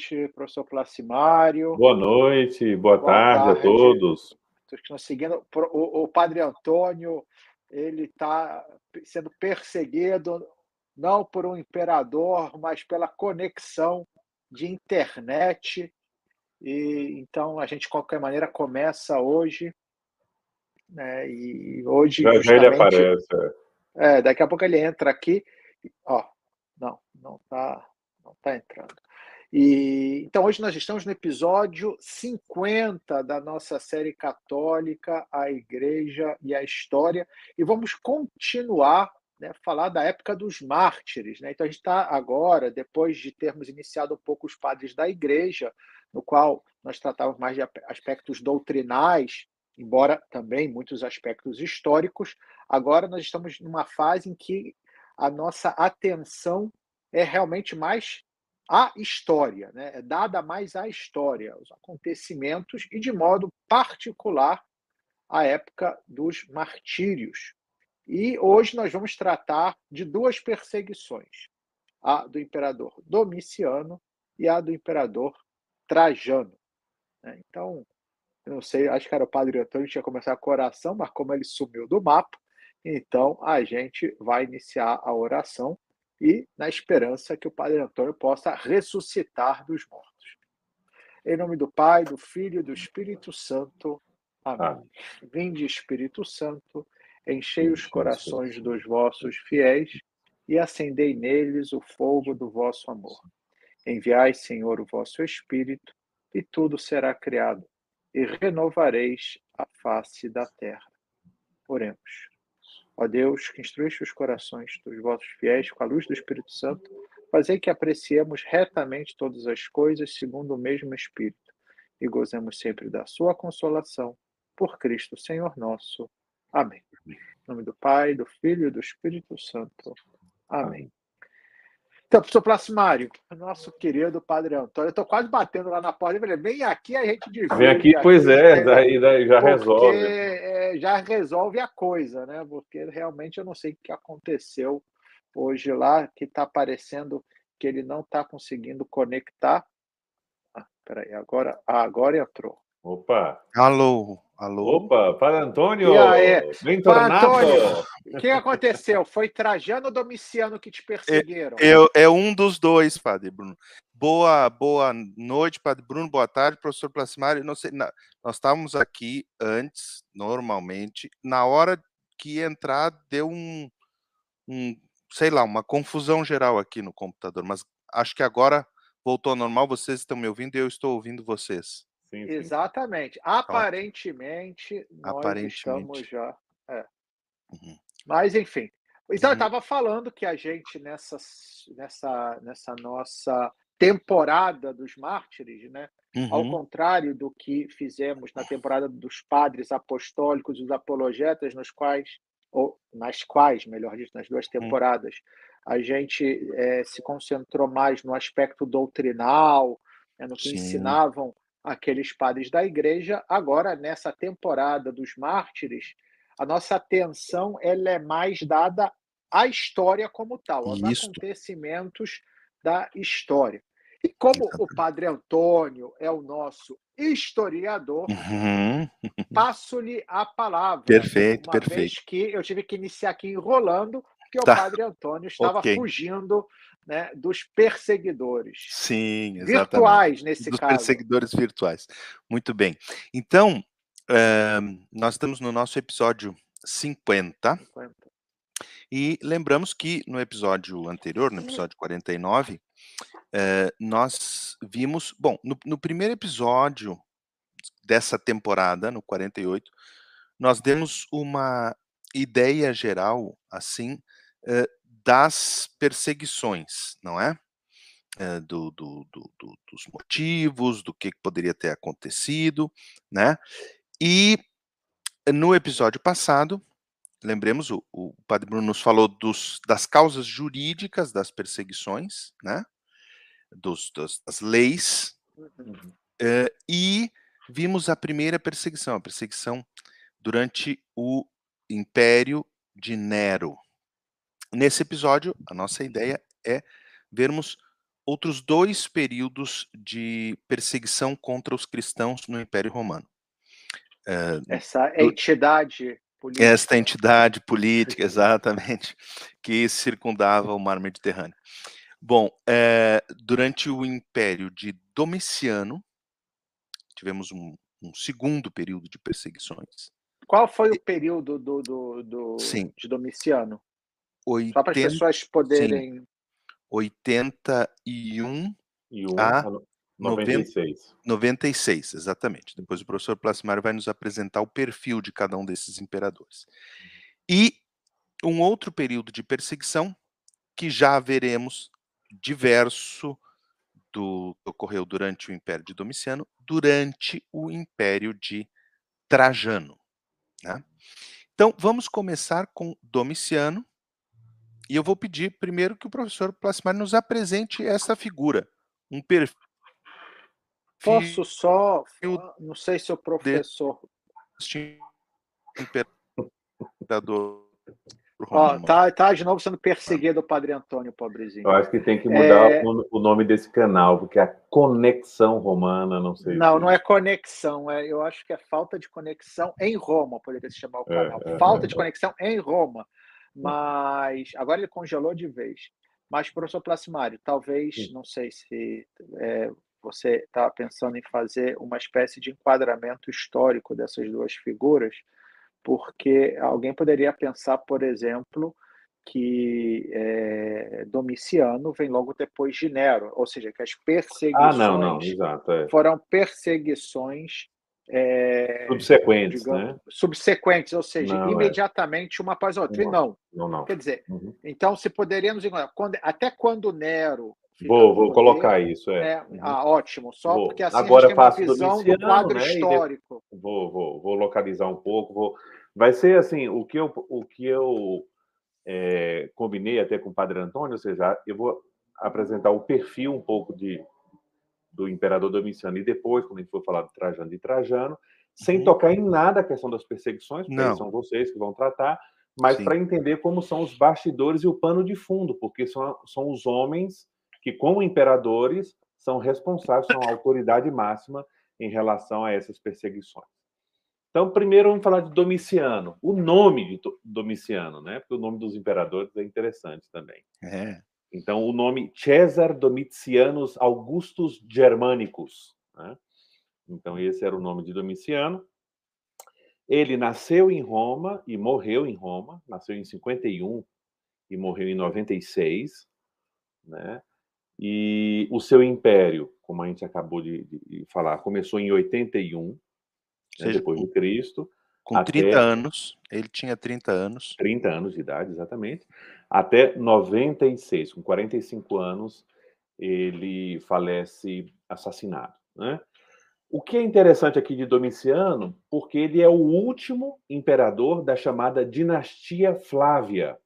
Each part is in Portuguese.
noite, professor Placimário. Boa noite, boa, boa tarde, tarde, a todos. Estamos seguindo. O, o padre Antônio, ele está sendo perseguido não por um imperador, mas pela conexão de internet. E então a gente de qualquer maneira começa hoje, né? E hoje já, já ele aparece. É. é, daqui a pouco ele entra aqui. Ó, não, não está, não tá entrando. E então hoje nós estamos no episódio 50 da nossa série católica, a Igreja e a História, e vamos continuar né, falar da época dos mártires. Né? Então, a gente está agora, depois de termos iniciado um pouco os padres da igreja, no qual nós tratávamos mais de aspectos doutrinais, embora também muitos aspectos históricos, agora nós estamos numa fase em que a nossa atenção é realmente mais à história, né? é dada mais à história, os acontecimentos, e de modo particular a época dos martírios, e hoje nós vamos tratar de duas perseguições: a do imperador Domiciano e a do imperador Trajano. Né? Então, eu não sei, acho que era o padre Antônio que tinha começado com a oração, mas como ele sumiu do mapa, então a gente vai iniciar a oração e na esperança que o padre Antônio possa ressuscitar dos mortos. Em nome do Pai, do Filho e do Espírito Santo. Amém. Amém. Vinde, Espírito Santo enchei os corações dos vossos fiéis e acendei neles o fogo do vosso amor. Enviai, Senhor, o vosso Espírito, e tudo será criado, e renovareis a face da terra. Oremos. Ó Deus, que instruíste os corações dos vossos fiéis com a luz do Espírito Santo, fazei que apreciemos retamente todas as coisas segundo o mesmo Espírito, e gozemos sempre da sua consolação. Por Cristo, Senhor nosso. Amém. Em nome do Pai, do Filho e do Espírito Santo. Amém. Então, professor Placimário, nosso querido Padre Antônio, eu estou quase batendo lá na porta, ele falei, vem aqui, a gente divide. Vem aqui, aqui pois é, daí, daí já resolve. É, já resolve a coisa, né? Porque realmente eu não sei o que aconteceu hoje lá, que está aparecendo que ele não está conseguindo conectar. Ah, peraí, agora, ah, agora entrou. Opa! Alô, alô. Opa, Padre Antônio! E aí? Bem tornado! Antônio, o que aconteceu? Foi Trajano ou Domiciano que te perseguiram? É, é, é, um dos dois, Padre Bruno. Boa, boa noite, Padre Bruno, boa tarde, professor Placimário. Não sei, nós estávamos aqui antes, normalmente, na hora que entrar, deu um, um, sei lá, uma confusão geral aqui no computador, mas acho que agora voltou ao normal, vocês estão me ouvindo e eu estou ouvindo vocês. Sim, sim. Exatamente. Aparentemente, nós Aparentemente. estamos já. É. Uhum. Mas, enfim. Então, uhum. eu estava falando que a gente, nessa, nessa, nessa nossa temporada dos mártires, né? Uhum. Ao contrário do que fizemos na temporada dos padres apostólicos, os apologetas, nos quais, ou nas quais, melhor dito, nas duas temporadas, a gente é, se concentrou mais no aspecto doutrinal, né, no que Sim. ensinavam aqueles padres da igreja. Agora, nessa temporada dos mártires, a nossa atenção ela é mais dada à história como tal, aos Isso. acontecimentos da história. E como o padre Antônio é o nosso historiador, uhum. passo-lhe a palavra. Perfeito, uma perfeito. Vez que eu tive que iniciar aqui enrolando, porque tá. o padre Antônio estava okay. fugindo né, dos perseguidores. Sim, exatamente. Virtuais, nesse dos caso. Dos perseguidores virtuais. Muito bem. Então, uh, nós estamos no nosso episódio 50. 50. E lembramos que no episódio anterior, no episódio 49, uh, eh, nós vimos. Bom, no, no primeiro episódio dessa temporada, no 48, nós demos uma ideia geral, assim, uh, das perseguições, não é? é do, do, do, dos motivos, do que poderia ter acontecido, né? E no episódio passado, lembremos, o, o Padre Bruno nos falou dos, das causas jurídicas das perseguições, né? Dos, das, das leis, uhum. uh, e vimos a primeira perseguição, a perseguição durante o Império de Nero, Nesse episódio, a nossa ideia é vermos outros dois períodos de perseguição contra os cristãos no Império Romano. Uh, Essa entidade política. Esta entidade política, exatamente, que circundava o mar Mediterrâneo. Bom, é, durante o Império de Domiciano, tivemos um, um, segundo período de perseguições. Qual foi o período do, do, do de Domiciano? 80, Só para as pessoas poderem. Sim, 81 e um a 96. 96, exatamente. Depois o professor Plasmário vai nos apresentar o perfil de cada um desses imperadores. E um outro período de perseguição que já veremos diverso do que ocorreu durante o Império de Domiciano, durante o Império de Trajano. Né? Então, vamos começar com Domiciano, e eu vou pedir primeiro que o professor Plasmar nos apresente essa figura, um perfil. Posso só, não sei se o professor. Imperador Ó, tá, tá de novo sendo perseguido o Padre Antônio, pobrezinho. Eu acho que tem que mudar é... o nome desse canal, porque é a conexão romana, não sei. Não, se... não é conexão, é, eu acho que é falta de conexão em Roma, poderia se chamar o é, canal. É, falta é, de conexão em Roma. Mas agora ele congelou de vez. Mas, professor Placimário, talvez, Sim. não sei se é, você está pensando em fazer uma espécie de enquadramento histórico dessas duas figuras porque alguém poderia pensar, por exemplo, que é, Domiciano vem logo depois de Nero, ou seja, que as perseguições ah, não, não, exato, é. foram perseguições é, subsequentes, digamos, né? subsequentes, ou seja, não, é. imediatamente é. uma após a outra. Não, não, não, não. Quer dizer, uhum. então se poderíamos quando, até quando Nero Vou, vou colocar isso. É. é. Ah, ótimo. Só vou. porque assim Agora a gente faço tem uma visão do quadro né? histórico. Vou, vou, vou localizar um pouco. Vou... Vai ser assim, o que eu, o que eu é, combinei até com o Padre Antônio, ou seja, eu vou apresentar o perfil um pouco de, do imperador Domiciano e depois, quando a gente for falar de Trajano, de Trajano, sem uhum. tocar em nada a questão das perseguições, porque são vocês que vão tratar, mas para entender como são os bastidores e o pano de fundo, porque são, são os homens que, como imperadores, são responsáveis, são a autoridade máxima em relação a essas perseguições. Então, primeiro vamos falar de Domiciano. O nome de Domiciano, né? Porque o nome dos imperadores é interessante também. É. Então, o nome César Domitianus Augustus Germanicus. Né? Então, esse era o nome de Domiciano. Ele nasceu em Roma e morreu em Roma. Nasceu em 51 e morreu em 96. Né? E o seu império, como a gente acabou de, de falar, começou em 81, né, depois de Cristo. Com até... 30 anos, ele tinha 30 anos. 30 anos de idade, exatamente. Até 96, com 45 anos, ele falece assassinado. Né? O que é interessante aqui de Domiciano, porque ele é o último imperador da chamada dinastia Flávia,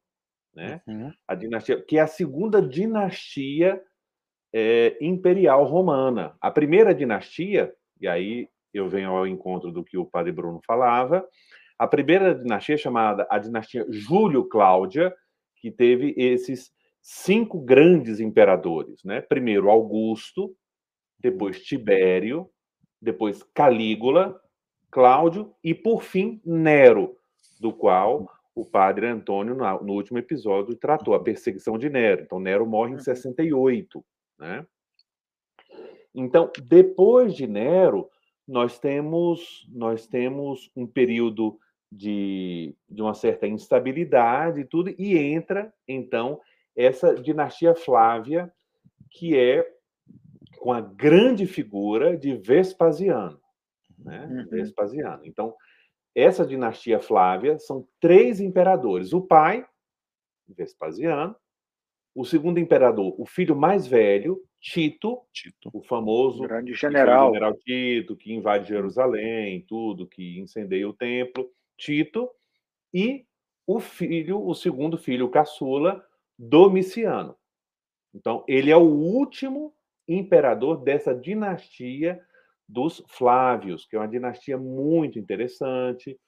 né? Uhum. A dinastia que é a segunda dinastia é, imperial romana. A primeira dinastia, e aí eu venho ao encontro do que o padre Bruno falava, a primeira dinastia chamada a dinastia Júlio-Cláudia, que teve esses cinco grandes imperadores, né? Primeiro Augusto, depois Tibério, depois Calígula, Cláudio e por fim Nero, do qual o padre Antônio no último episódio tratou a perseguição de Nero. Então Nero morre em 68. Uhum. Né? Então, depois de Nero, nós temos, nós temos um período de, de uma certa instabilidade e tudo, e entra, então, essa dinastia Flávia, que é com a grande figura de Vespasiano. Né? Uhum. Vespasiano. Então, essa dinastia Flávia são três imperadores: o pai, Vespasiano, o segundo imperador, o filho mais velho, Tito, Tito. o famoso grande general. general Tito, que invade Jerusalém, tudo, que incendeia o templo, Tito, e o filho, o segundo filho, o caçula, Domiciano. Então, ele é o último imperador dessa dinastia dos Flávios, que é uma dinastia muito interessante,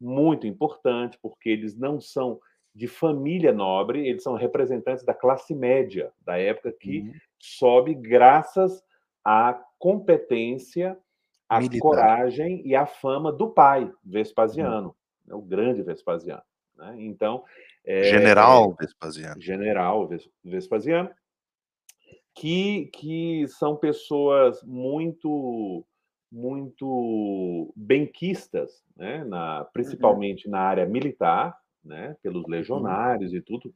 muito importante, porque eles não são de família nobre, eles são representantes da classe média da época que uhum. sobe graças à competência, à Militar. coragem e à fama do pai, Vespasiano, né, o grande Vespasiano. né? Então, é, General Vespasiano. general Ves- Vespasiano, que, que são pessoas muito muito benquistas, né, na, principalmente na área militar, né, pelos legionários e tudo,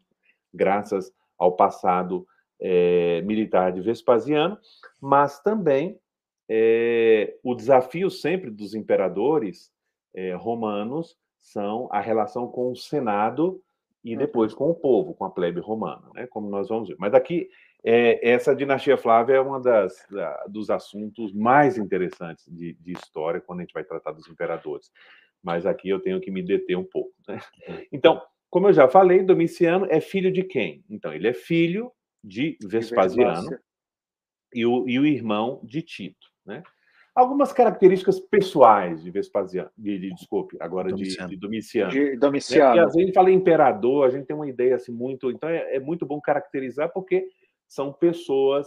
graças ao passado eh, militar de Vespasiano, mas também eh, o desafio sempre dos imperadores eh, romanos são a relação com o Senado e depois com o povo, com a plebe romana, né? como nós vamos ver. Mas aqui, é, essa dinastia Flávia é uma das da- dos assuntos mais interessantes de, de história quando a gente vai tratar dos imperadores. Mas aqui eu tenho que me deter um pouco. né? Então, como eu já falei, Domiciano é filho de quem? Então, ele é filho de Vespasiano e o, e o irmão de Tito. Né? Algumas características pessoais de Vespasiano, de, de- desculpe, agora de- Domiciano. de Domiciano. De né? Domiciano. às vezes a gente fala imperador, a gente tem uma ideia assim muito. Então é, é muito bom caracterizar porque são pessoas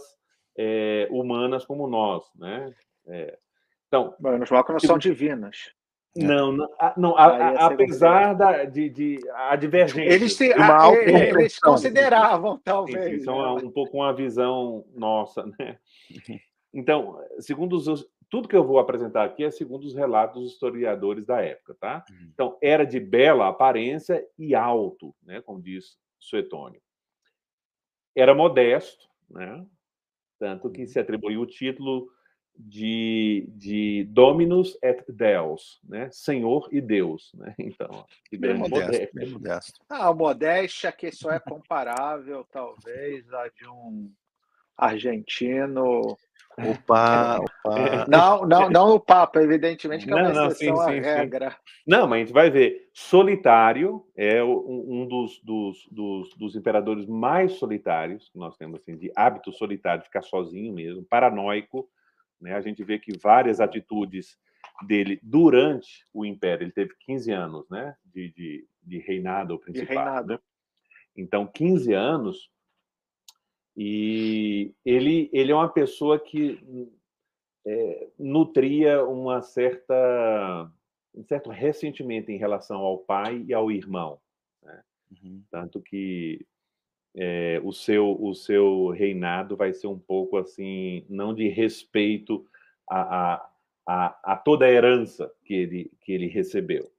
é, humanas como nós, né? É, então, Bom, nos blocos não são divinas. É. não, não, a- não, a- apesar da, de, de a divergência. Eles, se, eh, eles compreensão. consideravam, talvez. sim, são né? uma- um pouco uma visão nossa, né? Então, segundo os, tudo que eu vou apresentar aqui é segundo os relatos dos historiadores da época, tá? Uhum. Então, era de bela aparência e alto, né? Como diz Suetônio. Era modesto, né? Tanto que se atribuiu o título de, de Dominus et Deus, né? Senhor e Deus, né? Então, que Bem grande modesto, modéstia. bem modesto. Ah, a modéstia que só é comparável, talvez, a de um argentino. Opa, opa. Não, não, não o Papa, evidentemente, que é uma Não, não, exceção sim, à sim, sim. regra. Não, mas a gente vai ver. Solitário é o- um um dos, dos, dos, dos imperadores mais solitários que nós temos, assim, de hábito solitário, ficar sozinho mesmo, paranoico. Né? A gente vê que várias atitudes dele durante o império, ele teve 15 anos né? de, de, de reinado ao principado. reinado. né? Então, 15 anos. E ele, ele é uma pessoa que é, nutria uma certa um certo ressentimento em relação ao pai e ao irmão, Uhum. tanto que é, o seu o seu reinado vai ser um pouco assim não de respeito a, a, a, a toda a herança que ele que ele recebeu.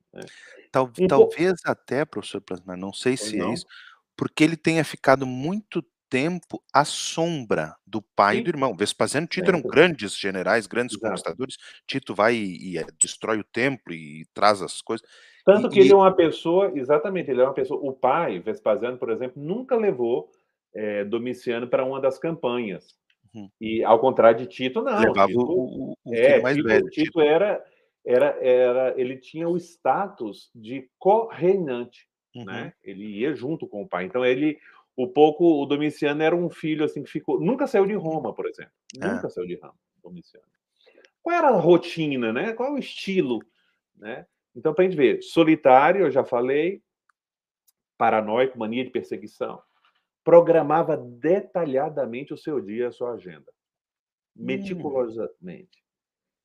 Tal- Um pouco- talvez até, professor Plasmar, não sei se é não. isso, porque ele tenha ficado muito tempo à sombra do pai e Sim. do irmão. Vespasiano e Tito eram Certo. grandes generais, grandes Exato. conquistadores. Tito vai e, e, eh, destrói o templo e traz as coisas. Tanto E- que ele e- é uma pessoa, exatamente, ele é uma pessoa. O pai, Vespasiano, por exemplo, nunca levou eh, Domiciano para uma das campanhas. Uhum. E ao contrário de Tito, não. Levava Tito, o, o- é, mais Tito, velho. Tito Tito. era, era, era, ele tinha o status de co-reinante, Uhum. né? Ele ia junto com o pai. Então ele, o pouco, o Domiciano era um filho assim que ficou, nunca saiu de Roma, por exemplo. É. Nunca saiu de Roma, Domiciano. Qual era a rotina, né? Qual é o estilo, né? Então, para a gente ver, solitário, eu já falei, paranoico, mania de perseguição, programava detalhadamente o seu dia, a sua agenda, meticulosamente.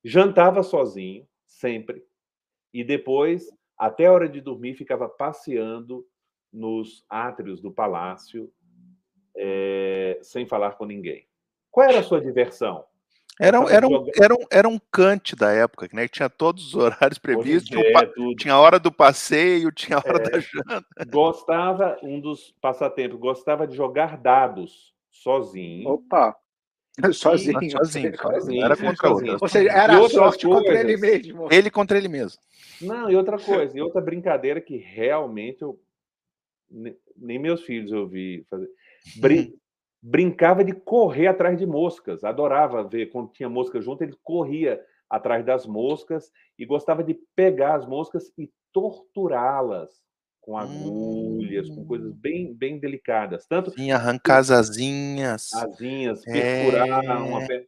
Jantava sozinho, sempre, e depois, até a hora de dormir, ficava passeando nos átrios do palácio, eh, sem falar com ninguém. Qual era a sua diversão? Era, era, um, era, um, era um Kant da época, né? que Tinha todos os horários previstos, tinha, É, tinha a hora do passeio, tinha a hora É. da janta. Gostava, um dos passatempos, gostava de jogar dados sozinho. Opa! Sozinho. Sozinho, sozinho, sozinho, era contra sozinho. Ou seja, era a sorte contra ele coisas. mesmo. Ele contra ele mesmo. Não, e outra coisa, e outra brincadeira que realmente eu ne- nem meus filhos eu vi fazer. Brin- brincava de correr atrás de moscas, adorava ver quando tinha mosca junto, ele corria atrás das moscas e gostava de pegar as moscas e torturá-las com agulhas, com coisas bem bem delicadas, tanto Sim, arrancar as asinhas. asinhas, É. perfurar uma perna.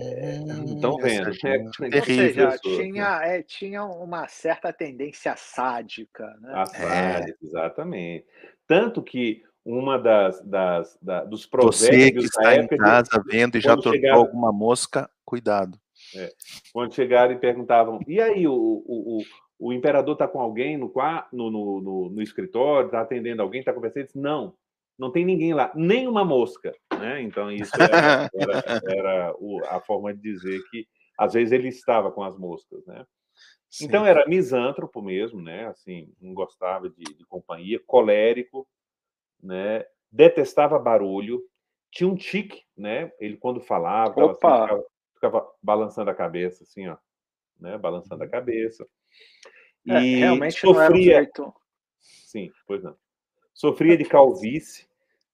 Hum, Estão essa vendo? gente É, é Ou terrível. seja, né? tinha, é, tinha uma certa tendência sádica, né? As várias, exatamente. Tanto que uma das, das da, dos provérbios Você que está em casa de, vendo e já tornou chegaram, alguma mosca, cuidado. É, quando chegaram e perguntavam, e aí, o, o, o, o imperador está com alguém no, no, no, no escritório, está atendendo alguém, está conversando? Disse, não, não tem ninguém lá, nem uma mosca. Né? Então, isso era, era, era a forma de dizer que, às vezes, ele estava com as moscas. Né? Então, era misântropo mesmo, né? assim, não gostava de, de companhia, colérico, né? detestava barulho, tinha um tique, né? Ele quando falava, assim, ficava, ficava, balançando a cabeça, assim, ó, né? Balançando a uhum. cabeça. É, e é, realmente sofria. Não Sim, pois não. Sofria de calvície,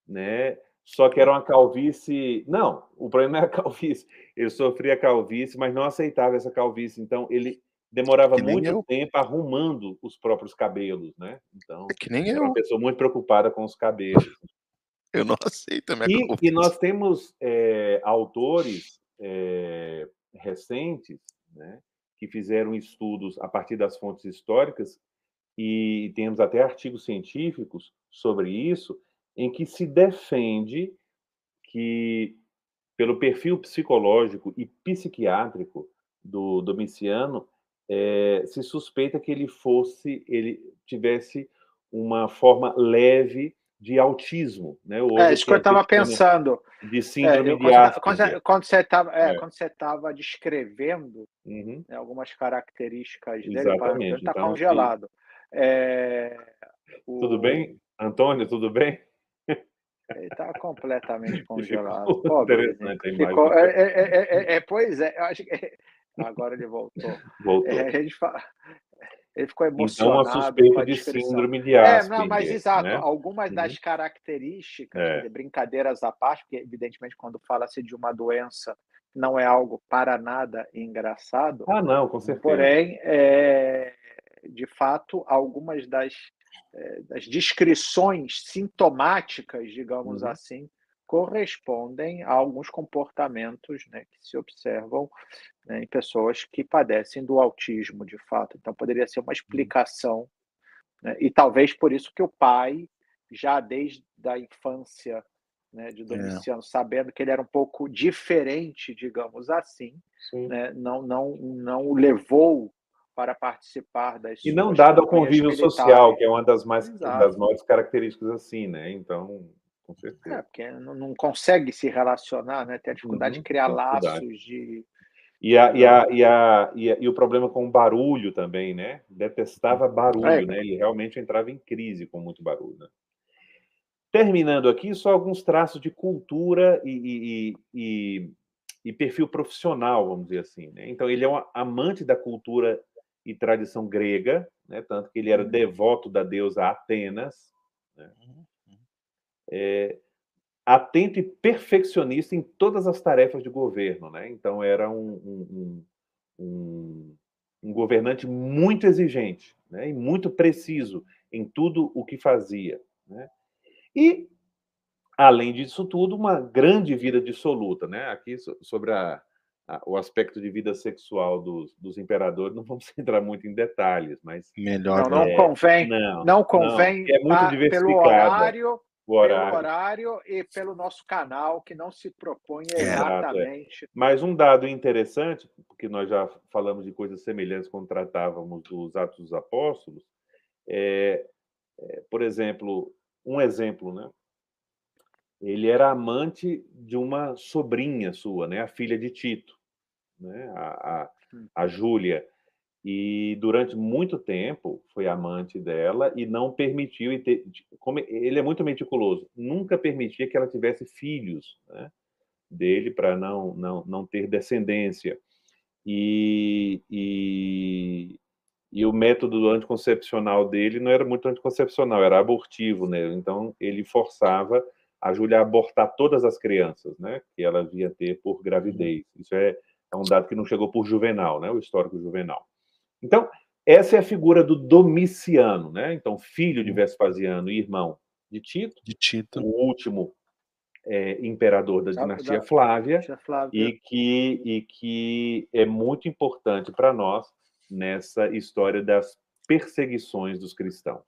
né? Só que era uma calvície. Não, o problema era a calvície. Ele sofria calvície, mas não aceitava essa calvície. Então, ele demorava muito eu. tempo arrumando os próprios cabelos, né? Então, é que nem era eu. uma pessoa muito preocupada com os cabelos. Eu não aceito a minha e, e nós temos é, autores é, recentes, né, que fizeram estudos a partir das fontes históricas e temos até artigos científicos sobre isso, em que se defende que, pelo perfil psicológico e psiquiátrico do Domiciano, é, se suspeita que ele fosse, ele tivesse uma forma leve de autismo, né? É isso que eu estava pensando. De síndrome é, eu, de Asperger. Quando, você estava é, é. quando você estava descrevendo uhum. né, algumas características dele, ele está então, congelado. É, o... Tudo bem, Antônio? Tudo bem? Ele está completamente congelado. Pobre, Interessante Ficou, é, é, é, pois é, eu acho que Agora ele voltou. Voltou. É, ele, fala, ele ficou emocionado. Então, a suspeita de síndrome de Asperger. É, não, mas exato. Né? Algumas das uhum. características, é. brincadeiras à parte, porque evidentemente quando fala-se de uma doença não é algo para nada engraçado. Ah, não, com certeza. Porém, é, de fato, algumas das, é, das descrições sintomáticas, digamos uhum. assim, correspondem a alguns comportamentos né, que se observam né, em pessoas que padecem do autismo, de fato. Então, poderia ser uma uhum. explicação, né, e talvez por isso que o pai, já desde a infância né, de. Domiciano, é. sabendo que ele era um pouco diferente, digamos assim, né, não, não, não o levou para participar das e não dado ao convívio social que é uma das mais Exato. das maiores características assim né então com certeza. É, porque não, não consegue se relacionar, né? Tem a dificuldade uhum, de criar laços de. E, a, e, a, e, a, e, a, e, o problema com o barulho também, né? Detestava barulho, é. né? Ele realmente entrava em crise com muito barulho. Né? Terminando aqui, só alguns traços de cultura e, e, e, perfil profissional, vamos dizer assim. Né? Então, ele é um amante da cultura e tradição grega, né? tanto que ele era uhum. devoto da deusa Atenas. Né? É, atento e perfeccionista em todas as tarefas de governo. Né? Então, era um, um, um, um governante muito exigente né? e muito preciso em tudo o que fazia. Né? E, além disso tudo, uma grande vida dissoluta. Né? Aqui, sobre a, a, o aspecto de vida sexual dos, dos, imperadores, não vamos entrar muito em detalhes, mas... Melhor não, não convém, não, não convém não, é muito diversificado. pelo horário o horário. Pelo horário e pelo nosso canal, que não se propõe é. exatamente. É. Mas um dado interessante, porque nós já falamos de coisas semelhantes quando tratávamos dos Atos dos Apóstolos, é, é, por exemplo, um exemplo, né? Ele era amante de uma sobrinha sua, né? A filha de Tito, né? A, a, a Júlia e durante muito tempo foi amante dela e não permitiu e como ele é muito meticuloso nunca permitia que ela tivesse filhos né, dele para não, não não ter descendência. E, e, e o método anticoncepcional dele não era muito anticoncepcional era abortivo né então ele forçava a Júlia a abortar todas as crianças né que ela via ter por gravidez. Isso é, é um dado que não chegou por Juvenal né o histórico Juvenal então, essa é a figura do Domiciano, né? Então, filho de uhum. Vespasiano e irmão de Tito, de Tito. o último é, imperador da dinastia Flávia, Flávia, E, que, e que é muito importante para nós nessa história das perseguições dos cristãos.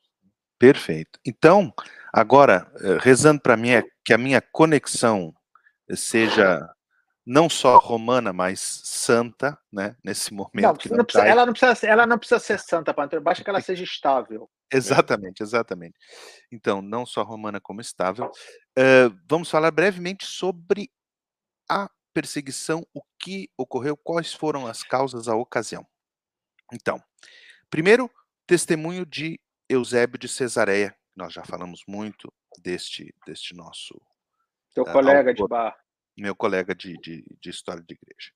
Perfeito. Então, agora, eh, rezando para mim que a minha conexão seja não só romana, mas santa, né? Nesse momento. Não, não precisa, ela, não precisa, ela não precisa ser santa, Padre, basta que ela seja estável. Exatamente, exatamente. Então, não só romana como estável. Uh, vamos falar brevemente sobre a perseguição, o que ocorreu, quais foram as causas, a ocasião. Então, primeiro, testemunho de Eusébio de Cesareia, nós já falamos muito deste, deste nosso... Seu uh, colega autor, de bar. Meu colega de, de, de história de igreja.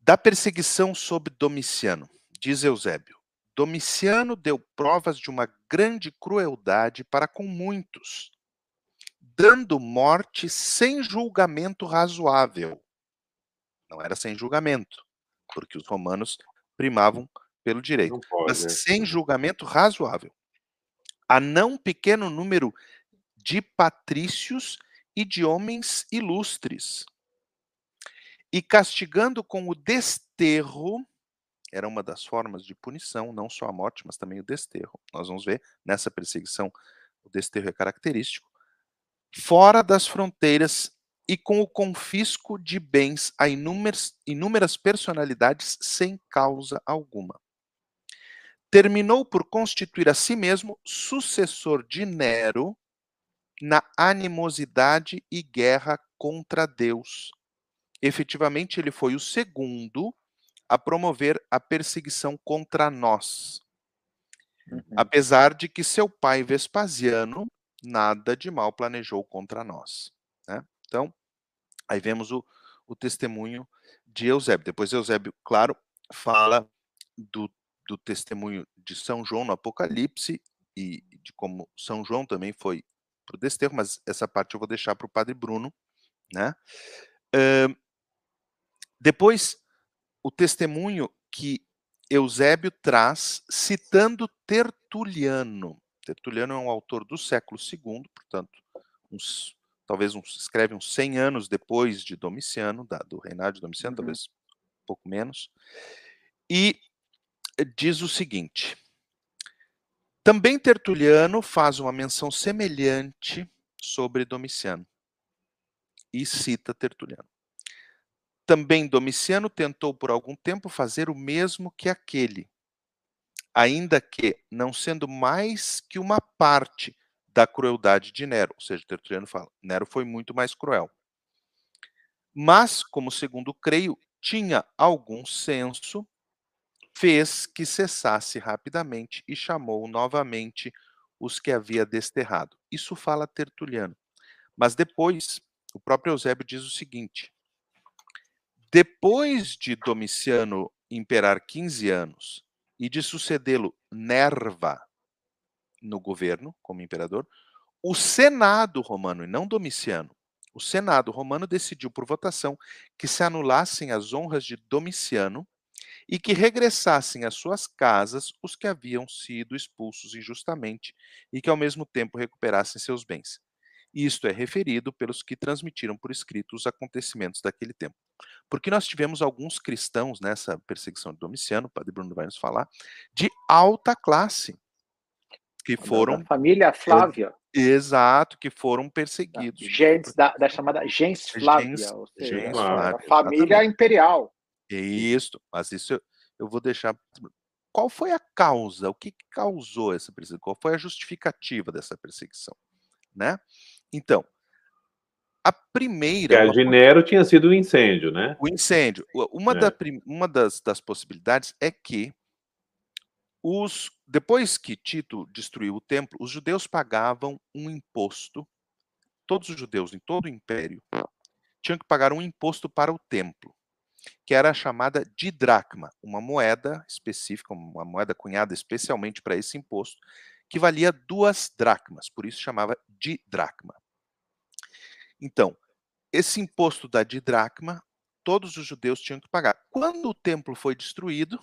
Da perseguição sob Domiciano, diz Eusébio, Domiciano deu provas de uma grande crueldade para com muitos, dando morte sem julgamento razoável. Não era sem julgamento, porque os romanos primavam pelo direito, pode, mas é. sem julgamento razoável. A não pequeno número de patrícios e de homens ilustres. E castigando com o desterro, era uma das formas de punição, não só a morte, mas também o desterro. Nós vamos ver nessa perseguição, o desterro é característico. Fora das fronteiras e com o confisco de bens a inúmeras, inúmeras personalidades sem causa alguma terminou por constituir a si mesmo sucessor de Nero na animosidade e guerra contra Deus. Efetivamente, ele foi o segundo a promover a perseguição contra nós. Uhum. Apesar de que seu pai Vespasiano nada de mal planejou contra nós. Né? Então, aí vemos o, o testemunho de Eusébio. Depois Eusébio, claro, fala do do testemunho de São João no Apocalipse e de como São João também foi para o desterro, mas essa parte eu vou deixar para o Padre Bruno, né? Uh, depois, o testemunho que Eusébio traz citando Tertuliano. Tertuliano é um autor do século II, portanto, uns, talvez uns, escreve uns 100 anos depois de Domiciano, da, do reinado de Domiciano, uhum. talvez um pouco menos. E diz o seguinte: também Tertuliano faz uma menção semelhante sobre Domiciano e cita Tertuliano. Também Domiciano tentou por algum tempo fazer o mesmo que aquele, ainda que não sendo mais que uma parte da crueldade de Nero, ou seja, Tertuliano fala, Nero foi muito mais cruel. Mas, como segundo creio, tinha algum senso fez que cessasse rapidamente e chamou novamente os que havia desterrado. Isso fala Tertuliano. Mas depois, o próprio Eusébio diz o seguinte: depois de Domiciano imperar 15 anos e de sucedê-lo Nerva no governo como imperador, o Senado romano, e não Domiciano, o Senado romano decidiu por votação que se anulassem as honras de Domiciano e que regressassem às suas casas os que haviam sido expulsos injustamente e que ao mesmo tempo recuperassem seus bens. Isto é referido pelos que transmitiram por escrito os acontecimentos daquele tempo. Porque nós tivemos alguns cristãos nessa perseguição de Domiciano, o Padre Bruno vai nos falar, de alta classe, que foram. Da família Flávia. Exato, que foram perseguidos. Gens, da, da chamada Gens Flávia, gens, ou seja, gens Flávia, família imperial. Isso, mas isso eu, eu vou deixar. Qual foi a causa? O que causou essa perseguição? Qual foi a justificativa dessa perseguição? Né? Então, a primeira. a de Nero tinha sido o incêndio, né? O incêndio. Uma, é. da, uma das, das possibilidades é que os, depois que Tito destruiu o templo, os judeus pagavam um imposto. Todos os judeus em todo o império tinham que pagar um imposto para o templo que era chamada de dracma, uma moeda específica, uma moeda cunhada especialmente para esse imposto, que valia duas dracmas, por isso chamava de dracma. Então, esse imposto da didracma, todos os judeus tinham que pagar. Quando o templo foi destruído,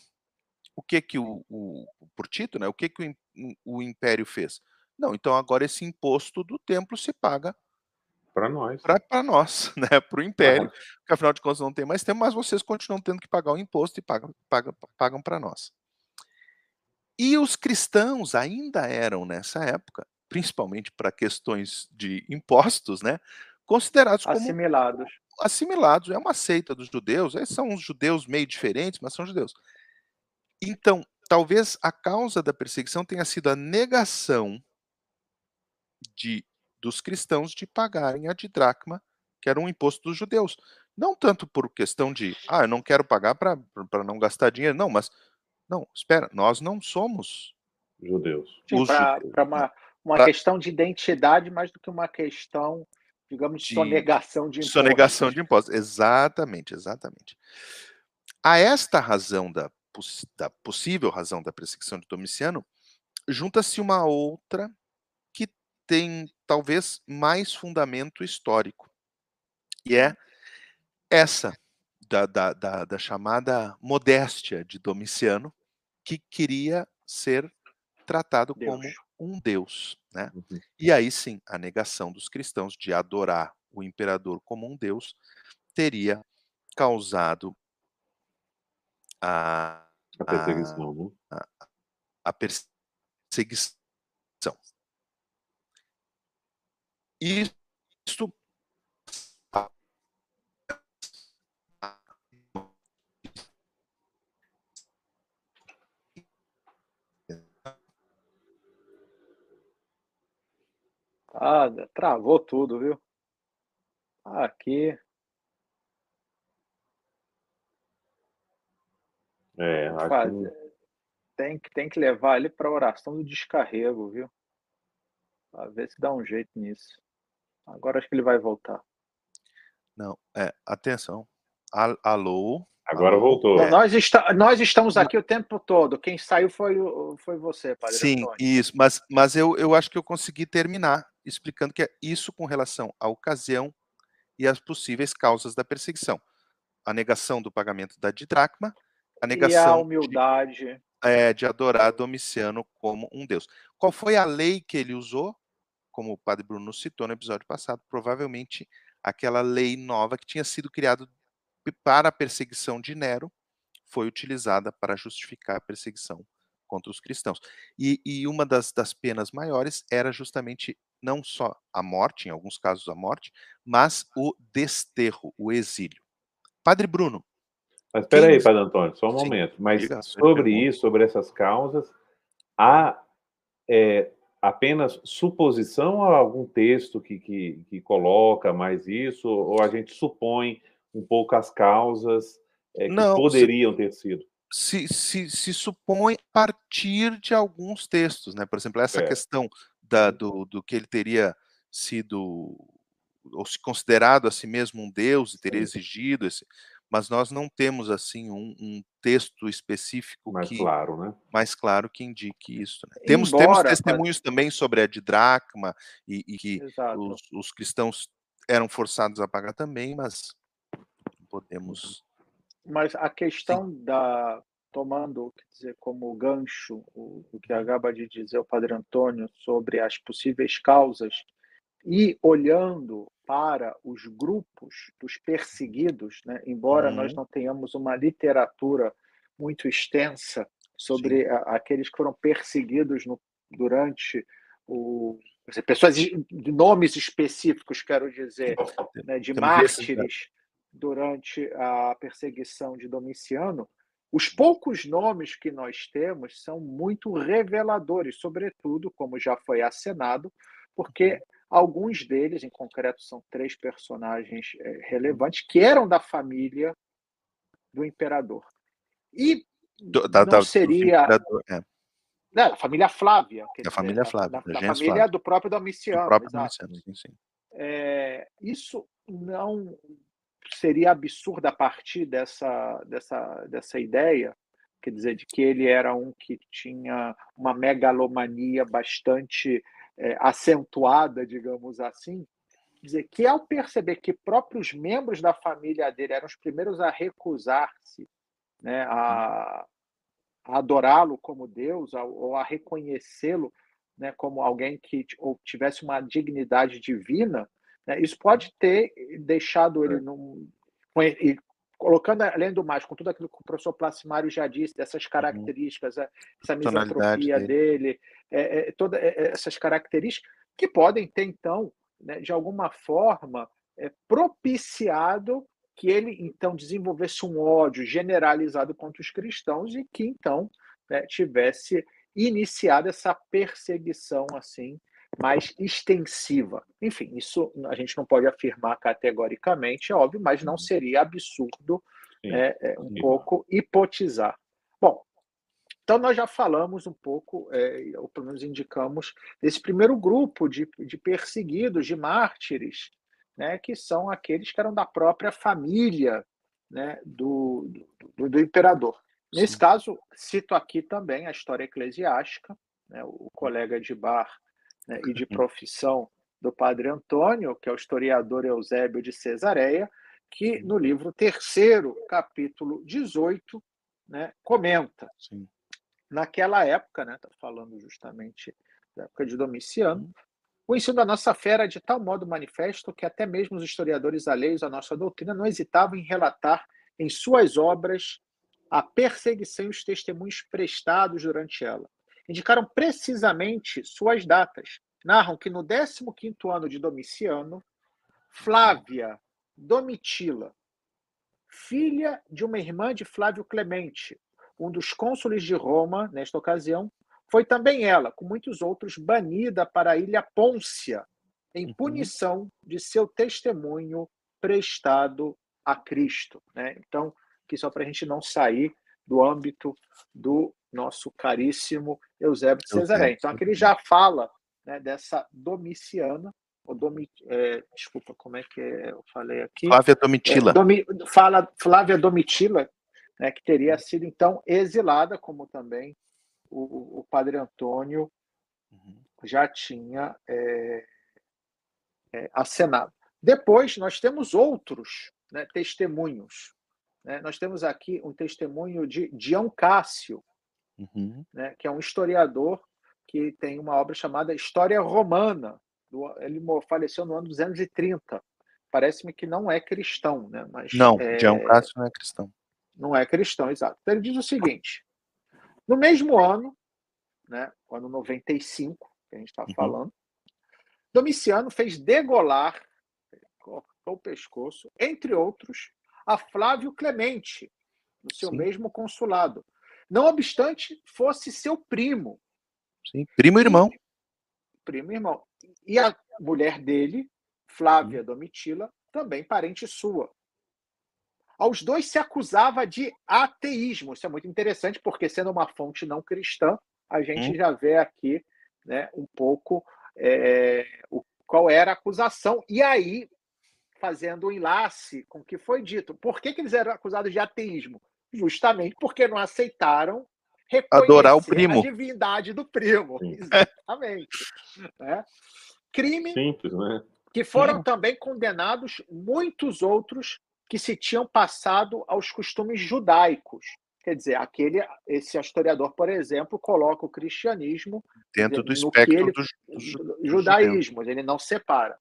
o que que o, o por Tito, né? O que que o, o império fez? Não, então agora esse imposto do templo se paga para nós. Para nós, né? Para o império. Porque afinal de contas não tem mais tempo, mas vocês continuam tendo que pagar o imposto e pagam, pagam, pagam para nós. E os cristãos ainda eram, nessa época, principalmente para questões de impostos, né, considerados como assimilados. Assimilados, é uma seita dos judeus, eles são uns judeus meio diferentes, mas são judeus. Então, talvez a causa da perseguição tenha sido a negação de dos cristãos de pagarem a didracma, que era um imposto dos judeus. Não tanto por questão de, ah, eu não quero pagar para não gastar dinheiro, não, mas, não, espera, nós não somos judeus. Para uma, uma pra... questão de identidade mais do que uma questão, digamos, de, de sonegação de impostos. Sonegação de impostos, exatamente, exatamente. A esta razão da, da possível razão da perseguição de Domiciano, junta-se uma outra tem talvez mais fundamento histórico, e é essa da, da, da, da chamada modéstia de Domiciano, que queria ser tratado Deus. como um Deus. Né? Uhum. E aí sim, a negação dos cristãos de adorar o imperador como um Deus teria causado a, a perseguição. A, a, a perseguição. Isso Ah, travou tudo, viu? Aqui. É, aqui... tem, que, tem que levar ele para a oração do descarrego, viu? Para ver se dá um jeito nisso. Agora acho que ele vai voltar. Não, é, atenção. Alô? Agora voltou. Não, nós, está, nós estamos aqui o tempo todo. Quem saiu foi, foi você, Padre Sim, Antônio. isso. Mas, mas eu, eu acho que eu consegui terminar explicando que é isso com relação à ocasião e às possíveis causas da perseguição. A negação do pagamento da didracma, a negação e a humildade de, é, de adorar Domiciano como um deus. Qual foi a lei que ele usou? Como o Padre Bruno citou no episódio passado, provavelmente aquela lei nova que tinha sido criada para a perseguição de Nero foi utilizada para justificar a perseguição contra os cristãos. E, e uma das, das penas maiores era justamente não só a morte, em alguns casos a morte, mas o desterro, o exílio. Padre Bruno. Mas espera aí, Padre Antônio, só um Sim, momento. Mas diga, sobre isso, sobre essas causas, há é, apenas suposição ou algum texto que, que, que, coloca mais isso? Ou a gente supõe um pouco as causas é, que Não, poderiam se, ter sido? Se, se, se supõe a partir de alguns textos, né? Por exemplo, essa é. questão da, do, do que ele teria sido ou se considerado a si mesmo um deus e teria exigido esse, mas nós não temos assim um, um texto específico mais que, claro, né? mais claro que indique isso. Né? Temos, temos testemunhos também sobre a didracma e, e que os, os, cristãos eram forçados a pagar também, mas podemos. Mas a questão Sim. da tomando quer dizer, como gancho o, o que acaba de dizer o Padre Antônio sobre as possíveis causas e olhando para os grupos dos perseguidos, né? embora uhum. nós não tenhamos uma literatura muito extensa sobre a, aqueles que foram perseguidos no, durante o pessoas de nomes específicos, quero dizer, né, de mártires durante a perseguição de Domiciano, os poucos nomes que nós temos são muito reveladores, sobretudo, como já foi acenado, porque uhum. Alguns deles, em concreto, são três personagens é, relevantes que eram da família do imperador. E do, da, não seria. É. Não, a família Flávia. Da família Flávia. Da, da, da família Flávia. do próprio Domiciano. Do próprio Domiciano, sim, sim. É, isso não seria absurdo a partir dessa, dessa, dessa ideia, quer dizer, de que ele era um que tinha uma megalomania bastante é, acentuada, digamos assim, dizer, que ao perceber que próprios membros da família dele eram os primeiros a recusar-se né, a, a adorá-lo como Deus ou a reconhecê-lo né, como alguém que ou tivesse uma dignidade divina, né? Isso pode ter deixado ele é. num, colocando, além do mais, com tudo aquilo que o professor Placimário já disse, dessas uhum. características, uhum. essa misantropia dele, dele é, é, todas é, essas características, que podem ter, então, né, de alguma forma, é, propiciado que ele, então, desenvolvesse um ódio generalizado contra os cristãos e que, então, né, tivesse iniciado essa perseguição, assim, mais extensiva. Enfim, isso a gente não pode afirmar categoricamente, é óbvio, mas não uhum. seria absurdo é, é, um pouco hipotizar. Bom, então nós já falamos um pouco, é, ou pelo menos indicamos, desse primeiro grupo de, de perseguidos, de mártires, né, que são aqueles que eram da própria família né, do, do, do imperador. Nesse Sim. caso, cito aqui também a história eclesiástica, né, o colega de bar né, e de profissão do padre Antônio, que é o historiador Eusébio de Cesareia, que no livro terceiro, capítulo 18, né, comenta. Sim. Naquela época, está né, falando justamente da época de Domiciano, o ensino da nossa fé era de tal modo manifesto que até mesmo os historiadores alheios à nossa doutrina não hesitavam em relatar em suas obras a perseguição e os testemunhos prestados durante ela indicaram precisamente suas datas. Narram que no 15º ano de Domiciano, Flávia Domitila, filha de uma irmã de Flávio Clemente, um dos cônsules de Roma, nesta ocasião, foi também ela, com muitos outros, banida para a ilha Pôncia, em uhum. punição de seu testemunho prestado a Cristo. Né? Então, aqui só para a gente não sair do âmbito do nosso caríssimo Eusébio de Cesaré. Então, aqui ele já fala né, dessa Domiciana, ou Domi, é, desculpa, como é que é, eu falei aqui? Flávia Domitila. É, Domi, fala Flávia Domitila, né, que teria sido, então, exilada, como também o, o padre Antônio uhum. já tinha é, é, acenado. Depois, nós temos outros né, testemunhos. Né? Nós temos aqui um testemunho de Dion Cássio, uhum. né, que é um historiador que tem uma obra chamada História Romana. Ele faleceu no ano 230. Parece-me que não é cristão, né? Mas não, é... Dion Cássio não é cristão. Não é cristão, exato. Então ele diz o seguinte: no mesmo ano, né, ano 95, que a gente está uhum. falando, Domiciano fez degolar, cortou o pescoço, entre outros, a Flávio Clemente, no seu Sim. mesmo consulado. Não obstante, fosse seu primo. Sim, primo e irmão. Primo e irmão. E a mulher dele, Flávia Sim. Domitila, também parente sua. Aos dois se acusava de ateísmo. Isso é muito interessante, porque sendo uma fonte não cristã, a gente hum. já vê aqui né, um pouco é, o, qual era a acusação. E aí, fazendo o um enlace com o que foi dito. Por que, que eles eram acusados de ateísmo? Justamente porque não aceitaram adorar o primo. a divindade do primo. Exatamente. é. Crime Simples, né? que foram Sim. também condenados muitos outros que se tinham passado aos costumes judaicos. Quer dizer, aquele, esse historiador, por exemplo, coloca o cristianismo dentro do espectro ele, do, do, do judaísmo, ele não separa.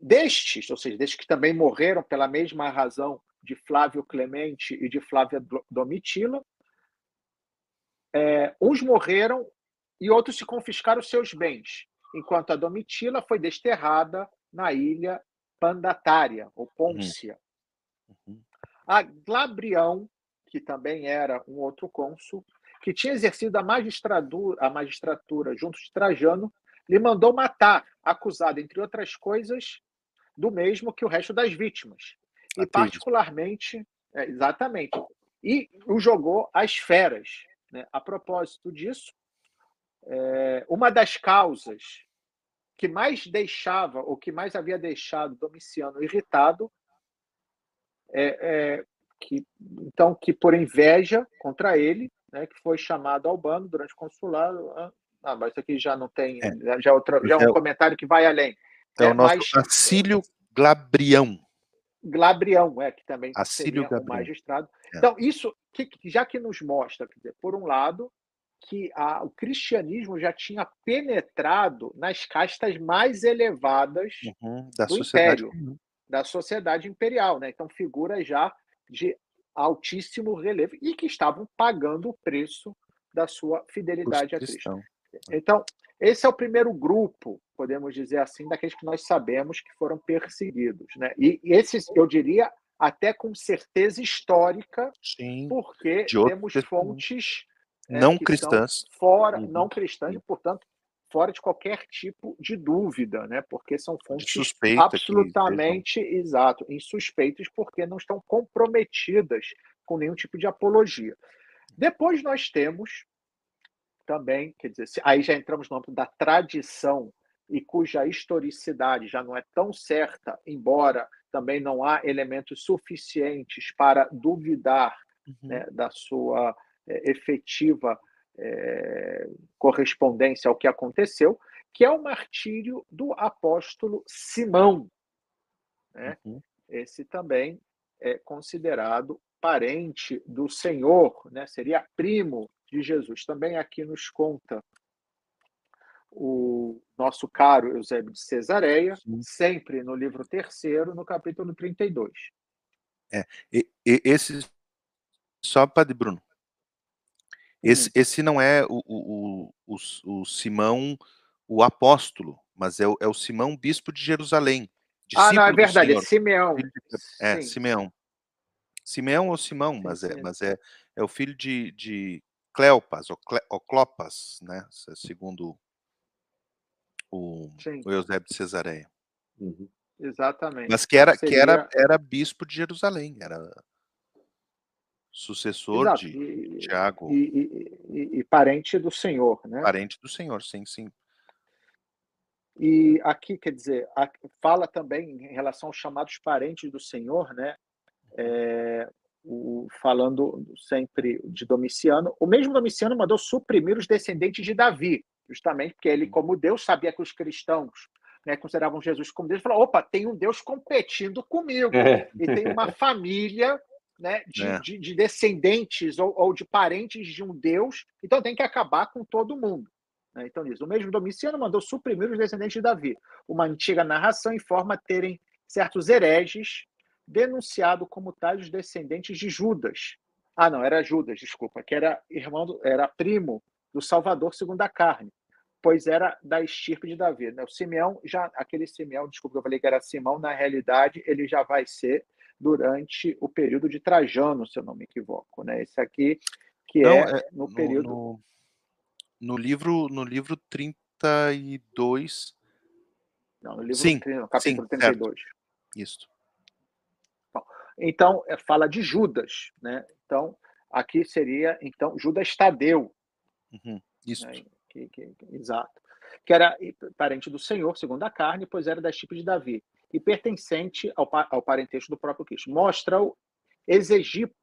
Destes, ou seja, destes que também morreram pela mesma razão de Flávio Clemente e de Flávia Domitila, é, uns morreram e outros se confiscaram seus bens, enquanto a Domitila foi desterrada na ilha Pandatária, ou Pôncia. Uhum. A Glabrião, que também era um outro cônsul, que tinha exercido a magistratura, a magistratura junto de Trajano, lhe mandou matar, acusado, entre outras coisas, do mesmo que o resto das vítimas. E particularmente, é, exatamente, e o jogou às feras. Né? A propósito disso, é, uma das causas que mais deixava, ou que mais havia deixado Domiciano irritado, é, é, que, então, que por inveja contra ele, né, que foi chamado ao bando durante o consulado. Ah, ah mas isso aqui já não tem, é. já, é outra, já é um comentário que vai além. É, o nosso mas, Acílio Glabrião. Glabrião, é, que também Acílio seria Gabriel. magistrado. É. Então, isso, que, já que nos mostra, quer dizer, por um lado, que a, o cristianismo já tinha penetrado nas castas mais elevadas uhum, da do sociedade. império, da sociedade imperial, né? Então, figuras já de altíssimo relevo e que estavam pagando o preço da sua fidelidade a Cristo. Então, esse é o primeiro grupo, podemos dizer assim, daqueles que nós sabemos que foram perseguidos. Né? E esses, eu diria, até com certeza histórica, Sim, porque temos fontes é, não cristãs fora, uhum. não cristãs, e, portanto, fora de qualquer tipo de dúvida, né? Porque são fontes absolutamente exato, insuspeitas, porque não estão comprometidas com nenhum tipo de apologia. Depois nós temos também, quer dizer, aí já entramos no âmbito da tradição e cuja historicidade já não é tão certa, embora também não há elementos suficientes para duvidar uhum. né, da sua é, efetiva é, correspondência ao que aconteceu, que é o martírio do apóstolo Simão. Né? Uhum. Esse também é considerado parente do Senhor, né? seria primo de Jesus. Também aqui nos conta o nosso caro Eusébio de Cesareia, Sim. sempre no livro terceiro, no capítulo 32. É, e, e, esse, só, Padre Bruno, esse, hum. esse não é o, o, o, o, Simão, o apóstolo, mas é o, é o Simão, bispo de Jerusalém. Ah, não, é verdade, é Simeão. É, Sim. Simeão. Simeão ou Simão, mas é, mas é, é o filho de, de Cleopas, ou, Cle, ou Clopas, né? Segundo o, o Eusébio de Cesareia. Uhum. Exatamente. Mas que era, Seria... que era, era bispo de Jerusalém, era sucessor Exato. de e, Tiago. E, e, e, parente do Senhor, né? Parente do Senhor, sim, sim. E aqui, quer dizer, fala também em relação aos chamados parentes do Senhor, né? É, o, falando sempre de Domiciano, o mesmo Domiciano mandou suprimir os descendentes de Davi, justamente porque ele, como Deus, sabia que os cristãos né, consideravam Jesus como Deus, falou: opa, tem um Deus competindo comigo, é. e tem uma família né, de, é. de, de, descendentes ou, ou, de parentes de um Deus, então tem que acabar com todo mundo. Né? Então, isso. O mesmo Domiciano mandou suprimir os descendentes de Davi. Uma antiga narração informa terem certos hereges denunciado como tais os descendentes de Judas. Ah, não, era Judas, desculpa, que era irmão, do, era primo do Salvador segundo a carne, pois era da estirpe de Davi. Né? O Simeão, já aquele Simeão, desculpa, eu falei que era Simão, na realidade ele já vai ser durante o período de Trajano, se eu não me equivoco, né? Esse aqui que não, é, é, no período no, no, livro no livro 32 Não, no livro sim, 30, no capítulo sim, 32. Certo. Isso. Então, é, fala de Judas, né? Então, aqui seria, então, Judas Tadeu. Uhum, isso. Né? Que, que, que, exato. Que era parente do Senhor, segundo a carne, pois era da tipo de Davi, e pertencente ao, ao parentesco do próprio Cristo. Mostra o Exegipo,